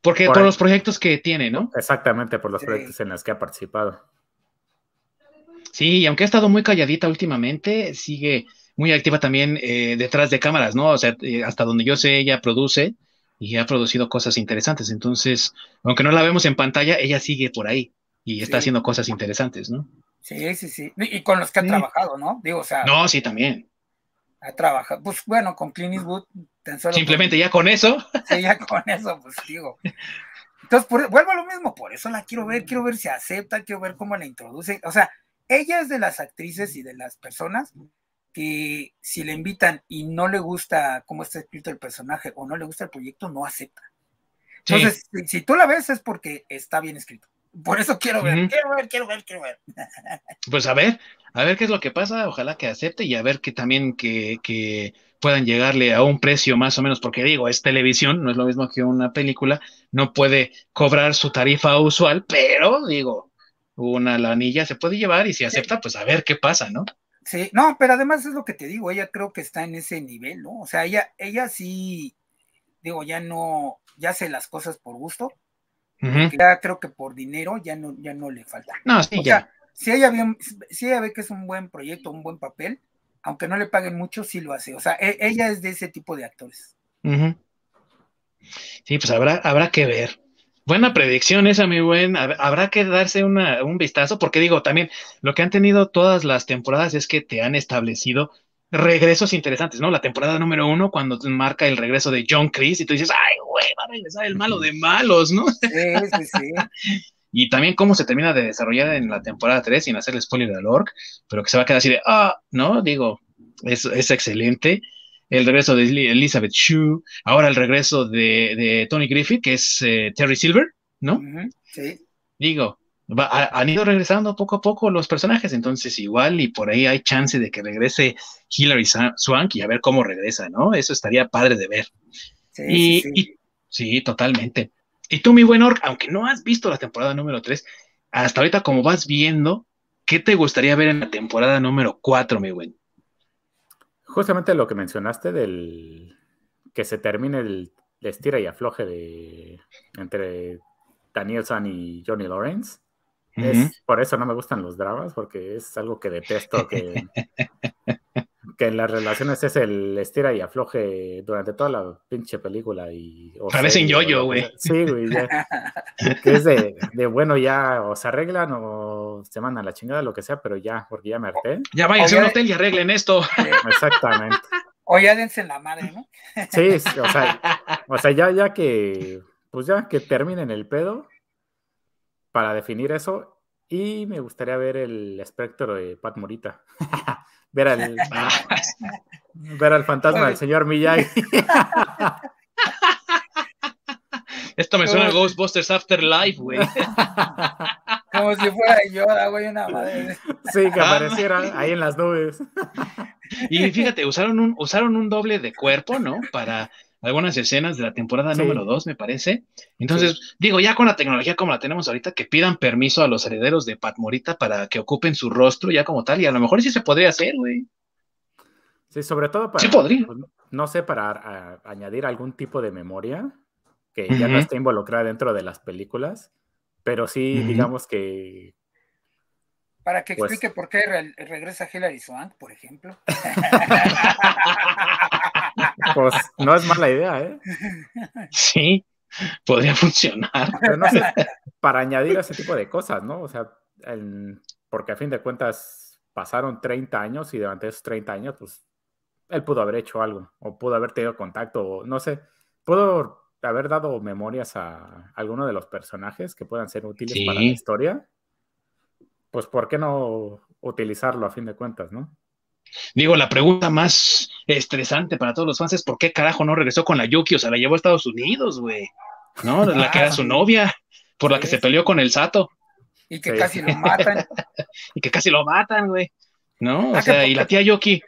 Porque por, los proyectos que tiene, ¿no? Exactamente, por los proyectos en los que ha participado. Sí, y aunque ha estado muy calladita últimamente, sigue muy activa también eh, detrás de cámaras, ¿no? O sea, eh, hasta donde yo sé, ella produce y ha producido cosas interesantes. Entonces, aunque no la vemos en pantalla, ella sigue por ahí y está haciendo cosas interesantes, ¿no? Sí, sí, sí. Y con los que ha trabajado, ¿no? Digo, o sea. No, sí, también. Ha trabajado. Pues bueno, con Clint Eastwood. Simplemente ya con eso. Sí, ya con eso, pues digo. Entonces, vuelvo a lo mismo, por eso la quiero ver, quiero ver si acepta, quiero ver cómo la introduce. O sea, ella es de las actrices y de las personas que si le invitan y no le gusta cómo está escrito el personaje o no le gusta el proyecto, no acepta. Entonces, si, tú la ves es porque está bien escrito. Por eso quiero ver, quiero ver, quiero ver, quiero ver. Pues a ver, a ver qué es lo que pasa, ojalá que acepte y a ver que también que, que puedan llegarle a un precio más o menos, porque digo, es televisión, no es lo mismo que una película, no puede cobrar su tarifa usual, pero digo, una lanilla se puede llevar y si acepta, pues a ver qué pasa, ¿no? Sí, no, pero además es lo que te digo, ella creo que está en ese nivel, ¿no? O sea, ella, ella sí, digo, ya no, ya hace las cosas por gusto, ya creo que por dinero ya no, ya no le falta. No, sí, ya. si ella, bien, si ella ve que es un buen proyecto, un buen papel, aunque no le paguen mucho, sí lo hace. O sea, e, ella es de ese tipo de actores. Sí, pues habrá, habrá que ver. Buena predicción esa, mi buen. Habrá que darse un vistazo, porque digo, también lo que han tenido todas las temporadas es que te han establecido regresos interesantes, ¿no? La temporada número uno, cuando marca el regreso de John Chris y tú dices, ay, güey, va a regresar el malo de malos, ¿no? Sí, sí, sí. y también cómo se termina de desarrollar en la temporada 3 sin hacerle spoiler al orc, pero que se va a quedar así de, ah, no, digo, es, es excelente. El regreso de Elizabeth Shue, ahora el regreso de, Tony Griffith, que es eh, Terry Silver, ¿no? Sí. Digo, han ido regresando poco a poco los personajes, entonces igual y por ahí hay chance de que regrese Hilary Swank y a ver cómo regresa, ¿no? Eso estaría padre de ver. Sí, sí. sí, totalmente. Y tú, mi buen Orc, aunque no has visto la temporada número 3, hasta ahorita como vas viendo, ¿qué te gustaría ver en la temporada número 4, mi buen? Justamente lo que mencionaste del que se termine el, estira y afloje de entre Danielson y Johnny Lawrence por eso no me gustan los dramas, porque es algo que detesto, que, que en las relaciones es el estira y afloje durante toda la pinche película. y Parecen yo-yo, güey. Sí, güey. que es de, de, bueno, ya o se arreglan o se mandan la chingada, lo que sea, pero ya, porque ya me harté. Ya vayan a un hotel y arreglen esto. Exactamente. O ya dense la madre, ¿no? Sí, o sea, o sea, ya, ya que, pues ya que terminen el pedo, para definir eso. Y me gustaría ver el espectro de Pat Morita. ver, al, ver al fantasma del señor Miyagi. Esto me suena a Ghostbusters Afterlife, güey. Como si fuera Yoda, güey, una madre. Sí, que apareciera ahí en las nubes. Y fíjate, usaron un, usaron un doble de cuerpo, ¿no? Para algunas escenas de la temporada número 2, me parece. Entonces, digo, ya con la tecnología como la tenemos ahorita, que pidan permiso a los herederos de Pat Morita para que ocupen su rostro ya como tal, y a lo mejor sí se podría hacer, güey. Sí, sobre todo para. Sí podría. Pues, no sé, para añadir algún tipo de memoria que ya no esté involucrada dentro de las películas, pero sí, digamos que para que pues explique por qué regresa Hilary Swank, por ejemplo. Pues no es mala idea, ¿eh? Sí, podría funcionar. Pero no sé, para añadir ese tipo de cosas, ¿no? O sea, porque a fin de cuentas pasaron 30 años y durante esos 30 años, pues él pudo haber hecho algo, o pudo haber tenido contacto, o no sé, pudo haber dado memorias a alguno de los personajes que puedan ser útiles para la historia pues ¿por qué no utilizarlo a fin de cuentas, no? Digo, la pregunta más estresante para todos los fans es ¿por qué carajo no regresó con la Yuki? O sea, la llevó a Estados Unidos, güey. ¿No? La que era su novia, por la que se peleó con el Sato. Y que casi lo matan. y que casi lo matan, güey. ¿No? O ah, sea, y la tía Yuki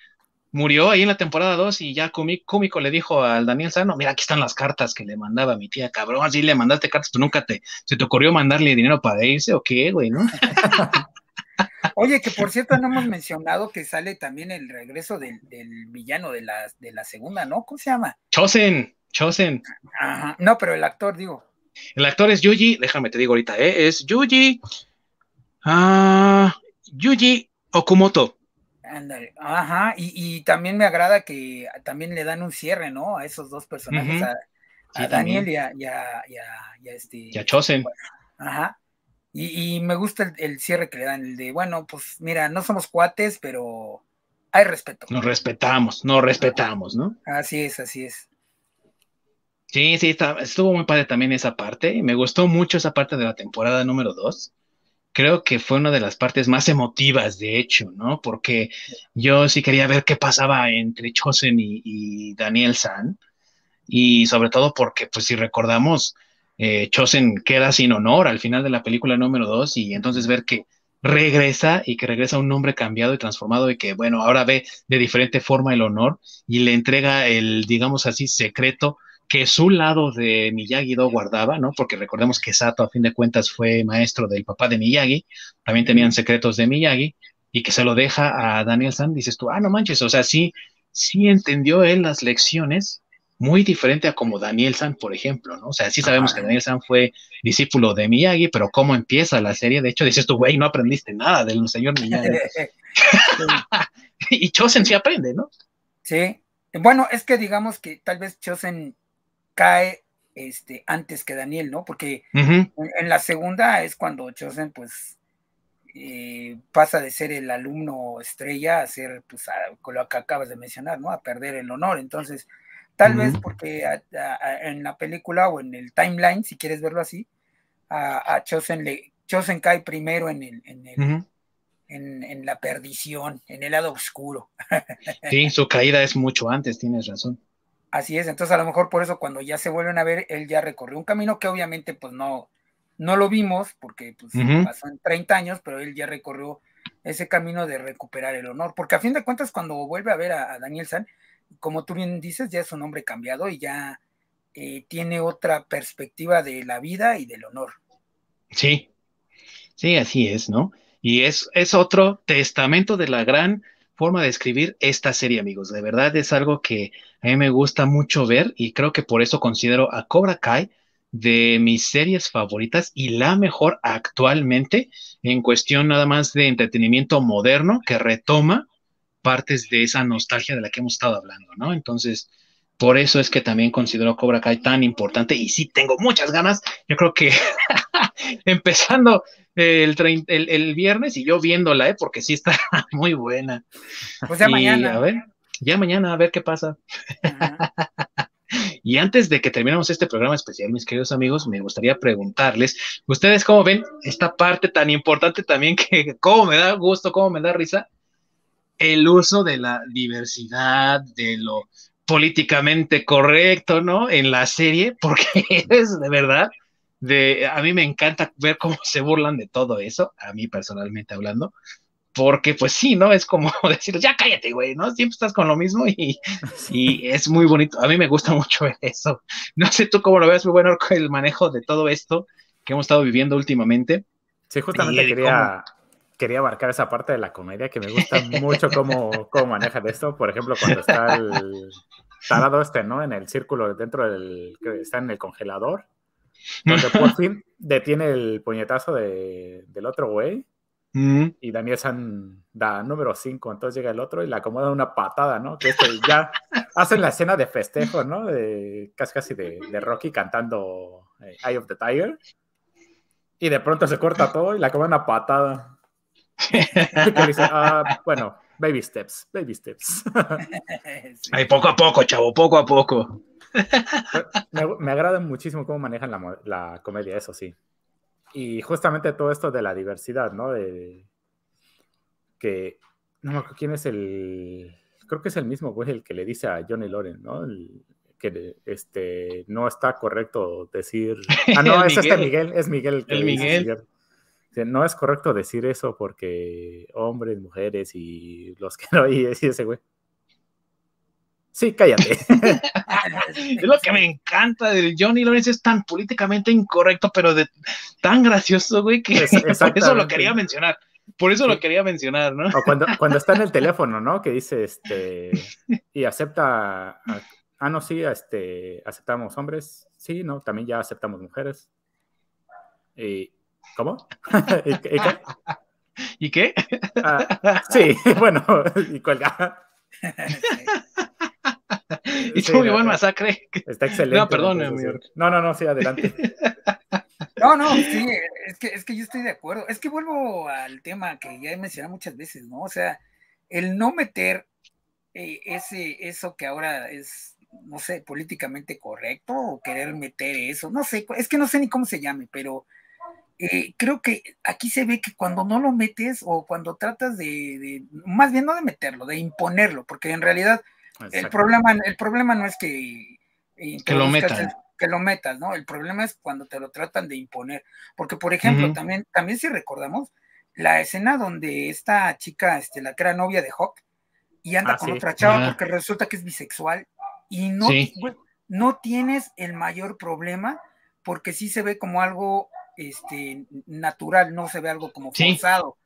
murió ahí en la temporada 2 y ya Kumiko le dijo al Daniel Sano, mira, aquí están las cartas que le mandaba mi tía, cabrón, así le mandaste cartas, tú nunca te, se te ocurrió mandarle dinero para irse o qué, güey, ¿no? Oye, que por cierto no hemos mencionado que sale también el regreso del, villano de la, de la segunda, ¿no? ¿Cómo se llama? Chosen, Chosen. Ajá. No, pero el actor, digo. El actor es Yuji, déjame te digo ahorita, ¿eh? es Yuji. Ah, Yuji Okumoto. Ándale, ajá, y, también me agrada que también le dan un cierre, ¿no? A esos dos personajes, a, Daniel y a, y, a, y, este. Y a Chosen. Ajá. Y, me gusta el, cierre que le dan, el de, bueno, pues mira, no somos cuates, pero hay respeto. Nos respetamos, nos respetamos, ¿no? Así es, así es. Sí, sí, estuvo muy padre también esa parte. Me gustó mucho esa parte de la temporada número dos. Creo que fue una de las partes más emotivas, de hecho, ¿no? Porque yo sí quería ver qué pasaba entre Chosen y, y Daniel San. Y sobre todo porque, pues si recordamos, eh, Chosen queda sin honor al final de la película número 2 y entonces ver que regresa y que regresa un hombre cambiado y transformado y que, bueno, ahora ve de diferente forma el honor y le entrega el, digamos así, secreto que su lado de Miyagi-Do guardaba, ¿no? Porque recordemos que Sato, a fin de cuentas, fue maestro del papá de Miyagi, también tenían secretos de Miyagi, y que se lo deja a Daniel San, dices tú, ah, no manches, o sea, sí, sí entendió él las lecciones muy diferente a como Daniel San, por ejemplo, ¿no? O sea, sí sabemos que Daniel San fue discípulo de Miyagi, pero cómo empieza la serie, de hecho, dices tú, güey, no aprendiste nada del señor Miyagi. y Chosen sí aprende, ¿no? Sí. Bueno, es que digamos que tal vez Chosen cae este, antes que Daniel, ¿no? Porque en, la segunda es cuando Chosen, pues, eh, pasa de ser el alumno estrella a ser, pues, con lo que acabas de mencionar, ¿no? A perder el honor. Entonces, Tal vez porque en la película o en el timeline, si quieres verlo así, a, Chosen, le, Chosen cae primero en, el, en, el, en, la perdición, en el lado oscuro. sí, su caída es mucho antes, tienes razón. Así es, entonces a lo mejor por eso cuando ya se vuelven a ver, él ya recorrió un camino que obviamente pues no, no lo vimos porque pues, pasó en 30 años, pero él ya recorrió ese camino de recuperar el honor, porque a fin de cuentas cuando vuelve a ver a, a Daniel San, como tú bien dices, ya es un hombre cambiado y ya eh, tiene otra perspectiva de la vida y del honor. Sí, sí, así es, ¿no? Y es, es otro testamento de la gran forma de escribir esta serie, amigos. De verdad es algo que a mí me gusta mucho ver y creo que por eso considero a Cobra Kai de mis series favoritas y la mejor actualmente en cuestión nada más de entretenimiento moderno que retoma partes de esa nostalgia de la que hemos estado hablando, ¿no? Entonces, por eso es que también considero Cobra Kai tan importante y sí tengo muchas ganas. Yo creo que empezando el, el, viernes y yo viéndola, ¿eh? porque sí está muy buena. Pues ya mañana. A ver, ya mañana, a ver qué pasa. y antes de que terminemos este programa especial, mis queridos amigos, me gustaría preguntarles, ¿ustedes cómo ven esta parte tan importante también que cómo me da gusto, cómo me da risa? El uso de la diversidad, de lo políticamente correcto, ¿no? En la serie, porque es de verdad, de, a mí me encanta ver cómo se burlan de todo eso, a mí personalmente hablando, porque pues sí, ¿no? Es como decir, ya cállate, güey, ¿no? Siempre estás con lo mismo y, y, es muy bonito. A mí me gusta mucho eso. No sé tú cómo lo ves, muy bueno el manejo de todo esto que hemos estado viviendo últimamente. Sí, justamente quería, quería abarcar esa parte de la comedia que me gusta mucho cómo, cómo manejan esto. Por ejemplo, cuando está el tarado este, ¿no? En el círculo dentro del, que está en el congelador, donde por fin detiene el puñetazo de, del otro güey y Daniel San da número 5, entonces llega el otro y le acomoda una patada, ¿no? Que este, ya hacen la escena de festejo, ¿no? De, casi casi de, Rocky cantando eh, Eye of the Tiger. Y de pronto se corta todo y le acomoda una patada. Dice, ah, bueno, baby steps, baby steps. Ay, poco a poco, chavo, poco a poco. Me, agrada muchísimo cómo manejan la, la comedia, eso sí y justamente todo esto de la diversidad, ¿no? De que, no me acuerdo quién es el, creo que es el mismo güey el que le dice a Johnny Loren, ¿no? que este, no está correcto decir, ah, no, es este Miguel, es Miguel. el Miguel. No es correcto decir eso porque hombres, mujeres y los que no, y ese güey. Sí, cállate. es lo que me encanta de Johnny Lawrence, es tan políticamente incorrecto, pero de, tan gracioso, güey, que por eso lo quería mencionar. Por eso lo quería mencionar, ¿no? O cuando, cuando está en el teléfono, ¿no? Que dice, este, y acepta, ah, no, sí, este, aceptamos hombres, sí, no, también ya aceptamos mujeres. Y, ¿Cómo? ¿Y, qué? ¿Y qué? Ah, sí, bueno, y cuelga. y sí, muy buen masacre. Está excelente. No, perdón, No, no, no, sí, adelante. No, no, sí, es que, es que yo estoy de acuerdo. Es que vuelvo al tema que ya he mencionado muchas veces, ¿no? O sea, el no meter eh, ese, eso que ahora es, no sé, políticamente correcto o querer meter eso, no sé, es que no sé ni cómo se llame, pero eh, creo que aquí se ve que cuando no lo metes o cuando tratas de, de, más bien no de meterlo, de imponerlo, porque en realidad el problema, el problema no es que, que lo metan. que lo metas, ¿no? El problema es cuando te lo tratan de imponer. Porque, por ejemplo, también, también si recordamos, la escena donde esta chica, este, la que era novia de Hawk, y anda ah, con otra chava porque resulta que es bisexual, y no, no tienes el mayor problema porque sí se ve como algo este, natural, no se ve algo como forzado.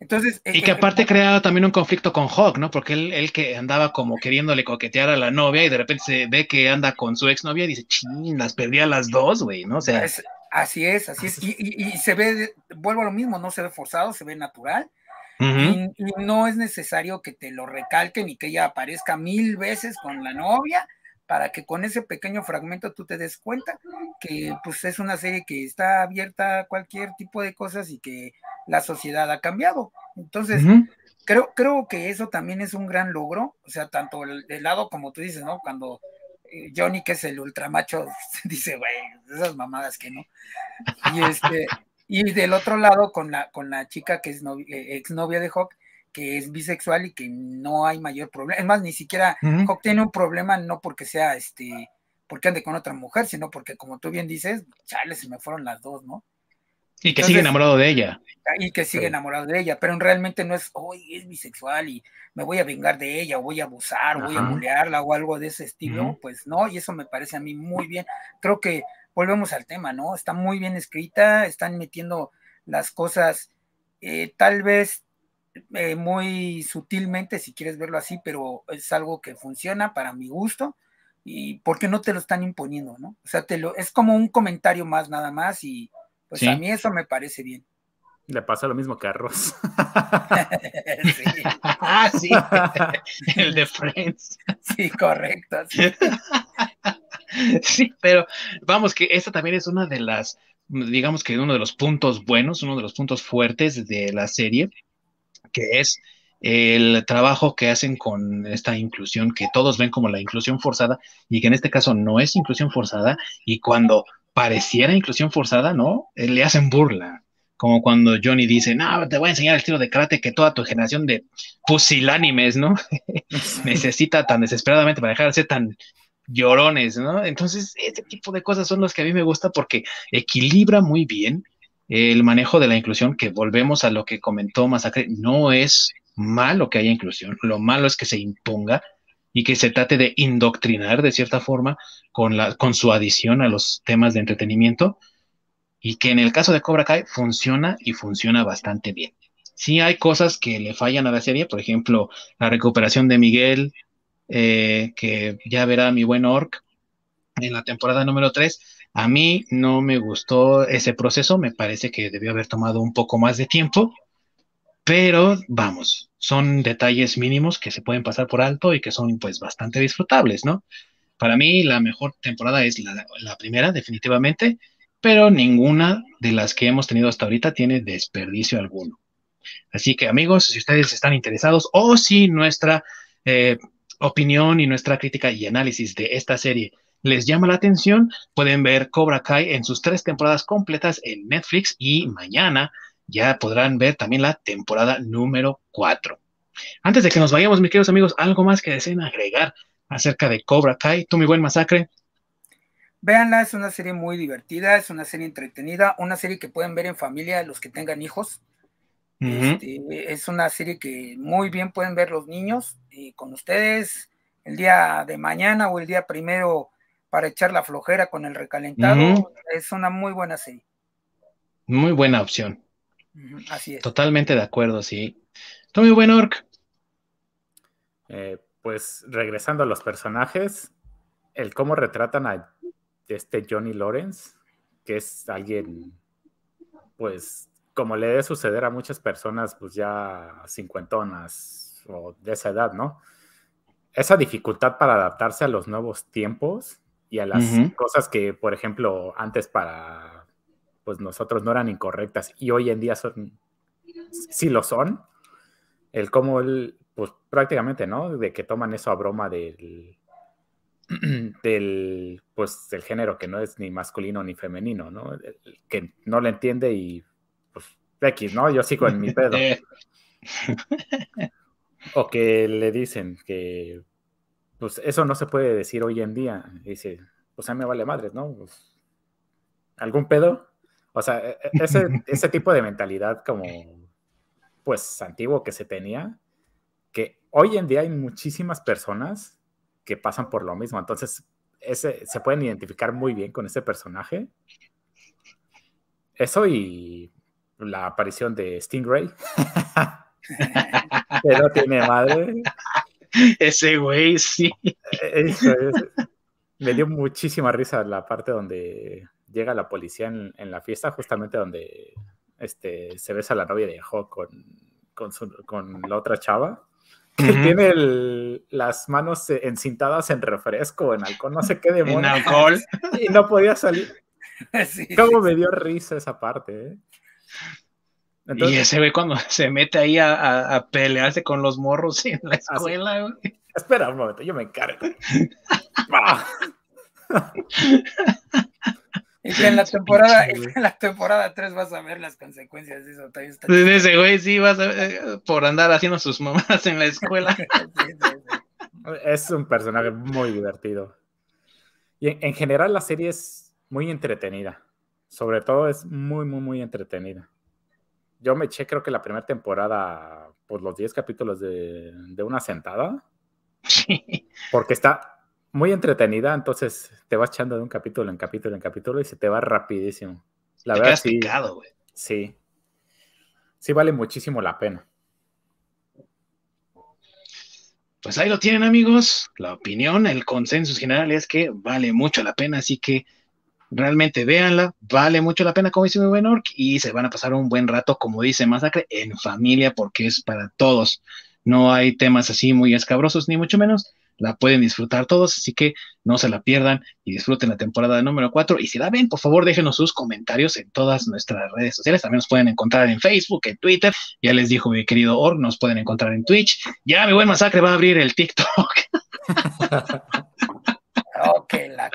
Entonces, y que aparte crea también un conflicto con Hawk, ¿no? Porque él, él, que andaba como queriéndole coquetear a la novia y de repente se ve que anda con su exnovia y dice, ching, las perdí a las dos, güey, ¿no? O sea. así es, así es. Y, se ve, vuelvo a lo mismo, no se ve forzado, se ve natural. y, no es necesario que te lo recalquen y que ella aparezca mil veces con la novia para que con ese pequeño fragmento tú te des cuenta que pues es una serie que está abierta a cualquier tipo de cosas y que la sociedad ha cambiado. Entonces, creo, creo que eso también es un gran logro, o sea, tanto el, lado como tú dices, ¿no? Cuando eh, Johnny, que es el ultramacho, dice, güey, esas mamadas que no. Y este, y del otro lado con la, con la chica que es eh, exnovia de Hawk, que es bisexual y que no hay mayor problema. Es más, ni siquiera Hawk tiene un problema no porque sea este, porque ande con otra mujer, sino porque como tú bien dices, chale, se me fueron las dos, ¿no? Y que sigue enamorado de ella. Y que sigue enamorado de ella, pero realmente no es, hoy es bisexual y me voy a vengar de ella, o voy a abusar, o voy a bulearla o algo de ese estilo, pues no, y eso me parece a mí muy bien. Creo que volvemos al tema, ¿no? Está muy bien escrita, están metiendo las cosas eh, tal vez eh, muy sutilmente, si quieres verlo así, pero es algo que funciona para mi gusto y porque no te lo están imponiendo, ¿no? O sea, te lo, es como un comentario más nada más y pues a mí eso me parece bien. Le pasa lo mismo que a Ross. sí. ah, sí. El de Friends. Sí, correcto. Sí. sí, pero vamos, que esta también es una de las, digamos que uno de los puntos buenos, uno de los puntos fuertes de la serie, que es el trabajo que hacen con esta inclusión que todos ven como la inclusión forzada y que en este caso no es inclusión forzada y cuando pareciera inclusión forzada, ¿no? Eh, le hacen burla. Como cuando Johnny dice, no, te voy a enseñar el estilo de karate que toda tu generación de pusilánimes, ¿no? Necesita tan desesperadamente para dejar de ser tan llorones, ¿no? Entonces, ese tipo de cosas son los que a mí me gusta porque equilibra muy bien el manejo de la inclusión, que volvemos a lo que comentó Masacre, no es malo que haya inclusión, lo malo es que se imponga y que se trate de indoctrinar de cierta forma con, la, con su adición a los temas de entretenimiento y que en el caso de Cobra Kai funciona y funciona bastante bien. Sí hay cosas que le fallan a la serie, por ejemplo, la recuperación de Miguel, eh, que ya verá mi buen Orc en la temporada número 3. A mí no me gustó ese proceso, me parece que debió haber tomado un poco más de tiempo, pero vamos, son detalles mínimos que se pueden pasar por alto y que son pues bastante disfrutables, ¿no? Para mí la mejor temporada es la, primera, definitivamente, pero ninguna de las que hemos tenido hasta ahorita tiene desperdicio alguno. Así que amigos, si ustedes están interesados o si nuestra eh, opinión y nuestra crítica y análisis de esta serie les llama la atención, pueden ver Cobra Kai en sus tres temporadas completas en Netflix y mañana ya podrán ver también la temporada número 4. Antes de que nos vayamos, mis queridos amigos, ¿algo más que deseen agregar acerca de Cobra Kai? Tú, mi buen masacre. Véanla, es una serie muy divertida, es una serie entretenida, una serie que pueden ver en familia los que tengan hijos. Este, es una serie que muy bien pueden ver los niños y con ustedes el día de mañana o el día primero para echar la flojera con el recalentado. Es una muy buena serie. Muy buena opción. Así es. Totalmente de acuerdo, sí. Está muy buen Orc. Eh, pues regresando a los personajes, el cómo retratan a este Johnny Lawrence, que es alguien, pues, como le debe suceder a muchas personas, pues ya cincuentonas o de esa edad, ¿no? Esa dificultad para adaptarse a los nuevos tiempos y a las cosas que, por ejemplo, antes para pues nosotros no eran incorrectas y hoy en día son, sí lo son. El cómo él, pues prácticamente, ¿no? De que toman eso a broma del, del, pues, del género que no es ni masculino ni femenino, ¿no? Que no le entiende y, pues, X, ¿no? Yo sigo en mi pedo. o que le dicen que, pues, eso no se puede decir hoy en día. dice, pues, a mí me vale madres, ¿no? Pues, ¿Algún pedo? O sea, e, e, ese, ese tipo de mentalidad como, pues, antiguo que se tenía, que hoy en día hay muchísimas personas que pasan por lo mismo. Entonces, ese, se pueden identificar muy bien con ese personaje. Eso y la aparición de Stingray. que no tiene madre. Ese güey, sí. Me dio muchísima risa la parte donde llega la policía en, la fiesta, justamente donde este, se besa a la novia de Hawk con, con, con la otra chava que tiene las manos eh, encintadas en refresco, en alcohol, no sé qué demonios. En alcohol. Y no podía salir. Sí, Cómo me dio risa esa parte, ¿eh? Y ese ve cuando se mete ahí a, pelearse con los morros en la escuela, güey. Espera un momento, yo me encargo. Y que en la temporada, en la temporada 3 vas a ver las consecuencias de eso. De ese güey sí vas a ver eh, por andar haciendo sus mamás en la escuela. es un personaje muy divertido. Y en, general la serie es muy entretenida. Sobre todo es muy, muy, muy entretenida. Yo me eché creo que la primera temporada por los 10 capítulos de, de una sentada. Porque está muy entretenida, entonces te vas echando de un capítulo en capítulo en capítulo y se te va rapidísimo. La verdad, sí. sí. Sí, vale muchísimo la pena. Pues ahí lo tienen, amigos. La opinión, el consenso general es que vale mucho la pena, así que realmente véanla, vale mucho la pena, como dice mi buen Orc, y se van a pasar un buen rato, como dice Masacre, en familia, porque es para todos. No hay temas así muy escabrosos, ni mucho menos la pueden disfrutar todos, así que no se la pierdan y disfruten la temporada número 4. Y si la ven, por favor, déjenos sus comentarios en todas nuestras redes sociales. También nos pueden encontrar en Facebook, en Twitter. Ya les dijo mi querido Org, nos pueden encontrar en Twitch. Ya mi buen masacre va a abrir el TikTok. ok, la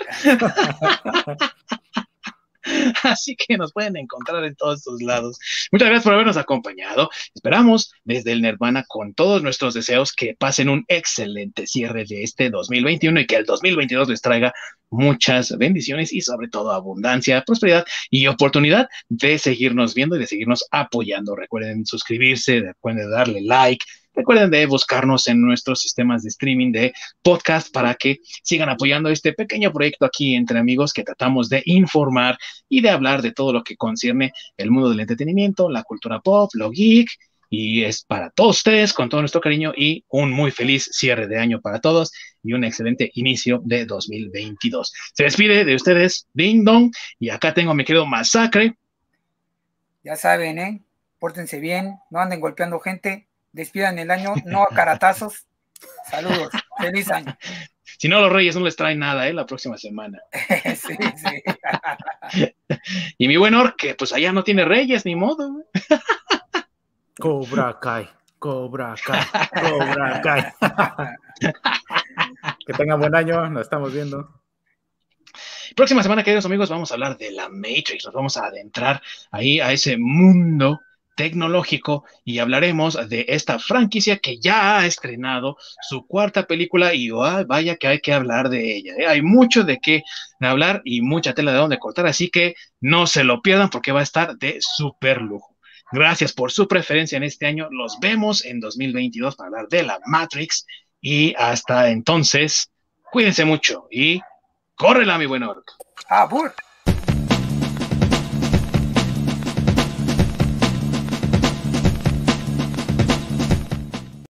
Así que nos pueden encontrar en todos estos lados. Muchas gracias por habernos acompañado. Esperamos desde el Nirvana con todos nuestros deseos que pasen un excelente cierre de este 2021 y que el 2022 les traiga muchas bendiciones y sobre todo abundancia, prosperidad y oportunidad de seguirnos viendo y de seguirnos apoyando. Recuerden suscribirse, recuerden darle like, Recuerden de buscarnos en nuestros sistemas de streaming de podcast para que sigan apoyando este pequeño proyecto aquí entre amigos que tratamos de informar y de hablar de todo lo que concierne el mundo del entretenimiento, la cultura pop, lo geek. Y es para todos ustedes, con todo nuestro cariño y un muy feliz cierre de año para todos y un excelente inicio de 2022. Se despide de ustedes Ding Dong y acá tengo a mi querido Masacre. Ya saben, ¿eh? Pórtense bien, no anden golpeando gente, despidan el año, no a caratazos. Saludos, feliz año. Si no, los Reyes no les traen nada, ¿eh? La próxima semana. sí, sí. y mi buen Or, que pues allá no tiene Reyes, ni modo. Cobra Kai, Cobra Kai, Cobra Kai. que tengan buen año, nos estamos viendo. Próxima semana, queridos amigos, vamos a hablar de la Matrix, nos vamos a adentrar ahí a ese mundo tecnológico y hablaremos de esta franquicia que ya ha estrenado su cuarta película y vaya que hay que hablar de ella. ¿eh? Hay mucho de qué hablar y mucha tela de dónde cortar, así que no se lo pierdan porque va a estar de súper lujo. Gracias por su preferencia en este año. Los vemos en 2022 para hablar de la Matrix y hasta entonces, cuídense mucho y córrela, mi buen orc. Ah,